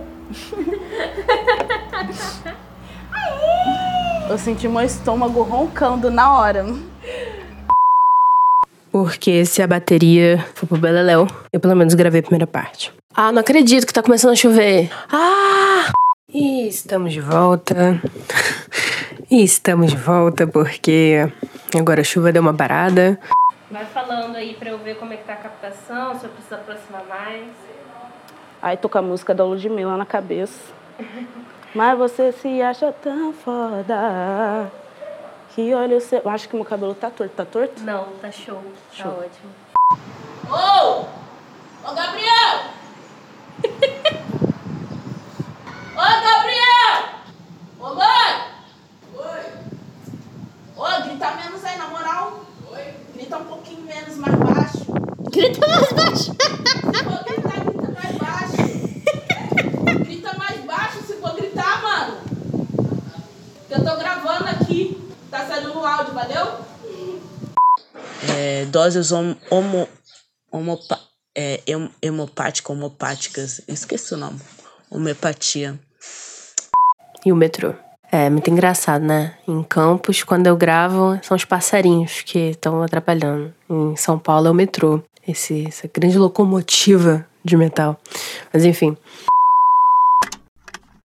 Eu senti meu estômago roncando na hora. Porque se a bateria for pro Beleléu, eu pelo menos gravei a primeira parte. Ah, não acredito que tá começando a chover. Ah! E estamos de volta. E estamos de volta porque agora a chuva deu uma parada. Vai falando aí pra eu ver como é que tá a captação, se eu preciso aproximar mais. Aí tô com a música da Ludmilla na cabeça. Mas você se acha tão foda que olha o seu. Eu acho que meu cabelo tá torto. Tá torto? Não, tá show. Show. Tá ótimo. Ô! Ô, Gabriel! Ô, Gabriel! Ô, mãe! Oi! Ô, grita menos aí, na moral. Oi? Grita um pouquinho menos, mais baixo. Grita mais baixo? Se for gritar, grita mais baixo. Grita mais baixo se for gritar, mano. Que eu tô gravando aqui. Tá saindo no áudio, valeu? É, doses hom- homo, homopa, é, hem- hemopática, homopáticas. Esqueci o nome. Homeopatia. E o metrô. É muito engraçado, né? Em Campos, quando eu gravo, são os passarinhos que estão atrapalhando. Em São Paulo é o metrô. Esse, essa grande locomotiva de metal. Mas enfim.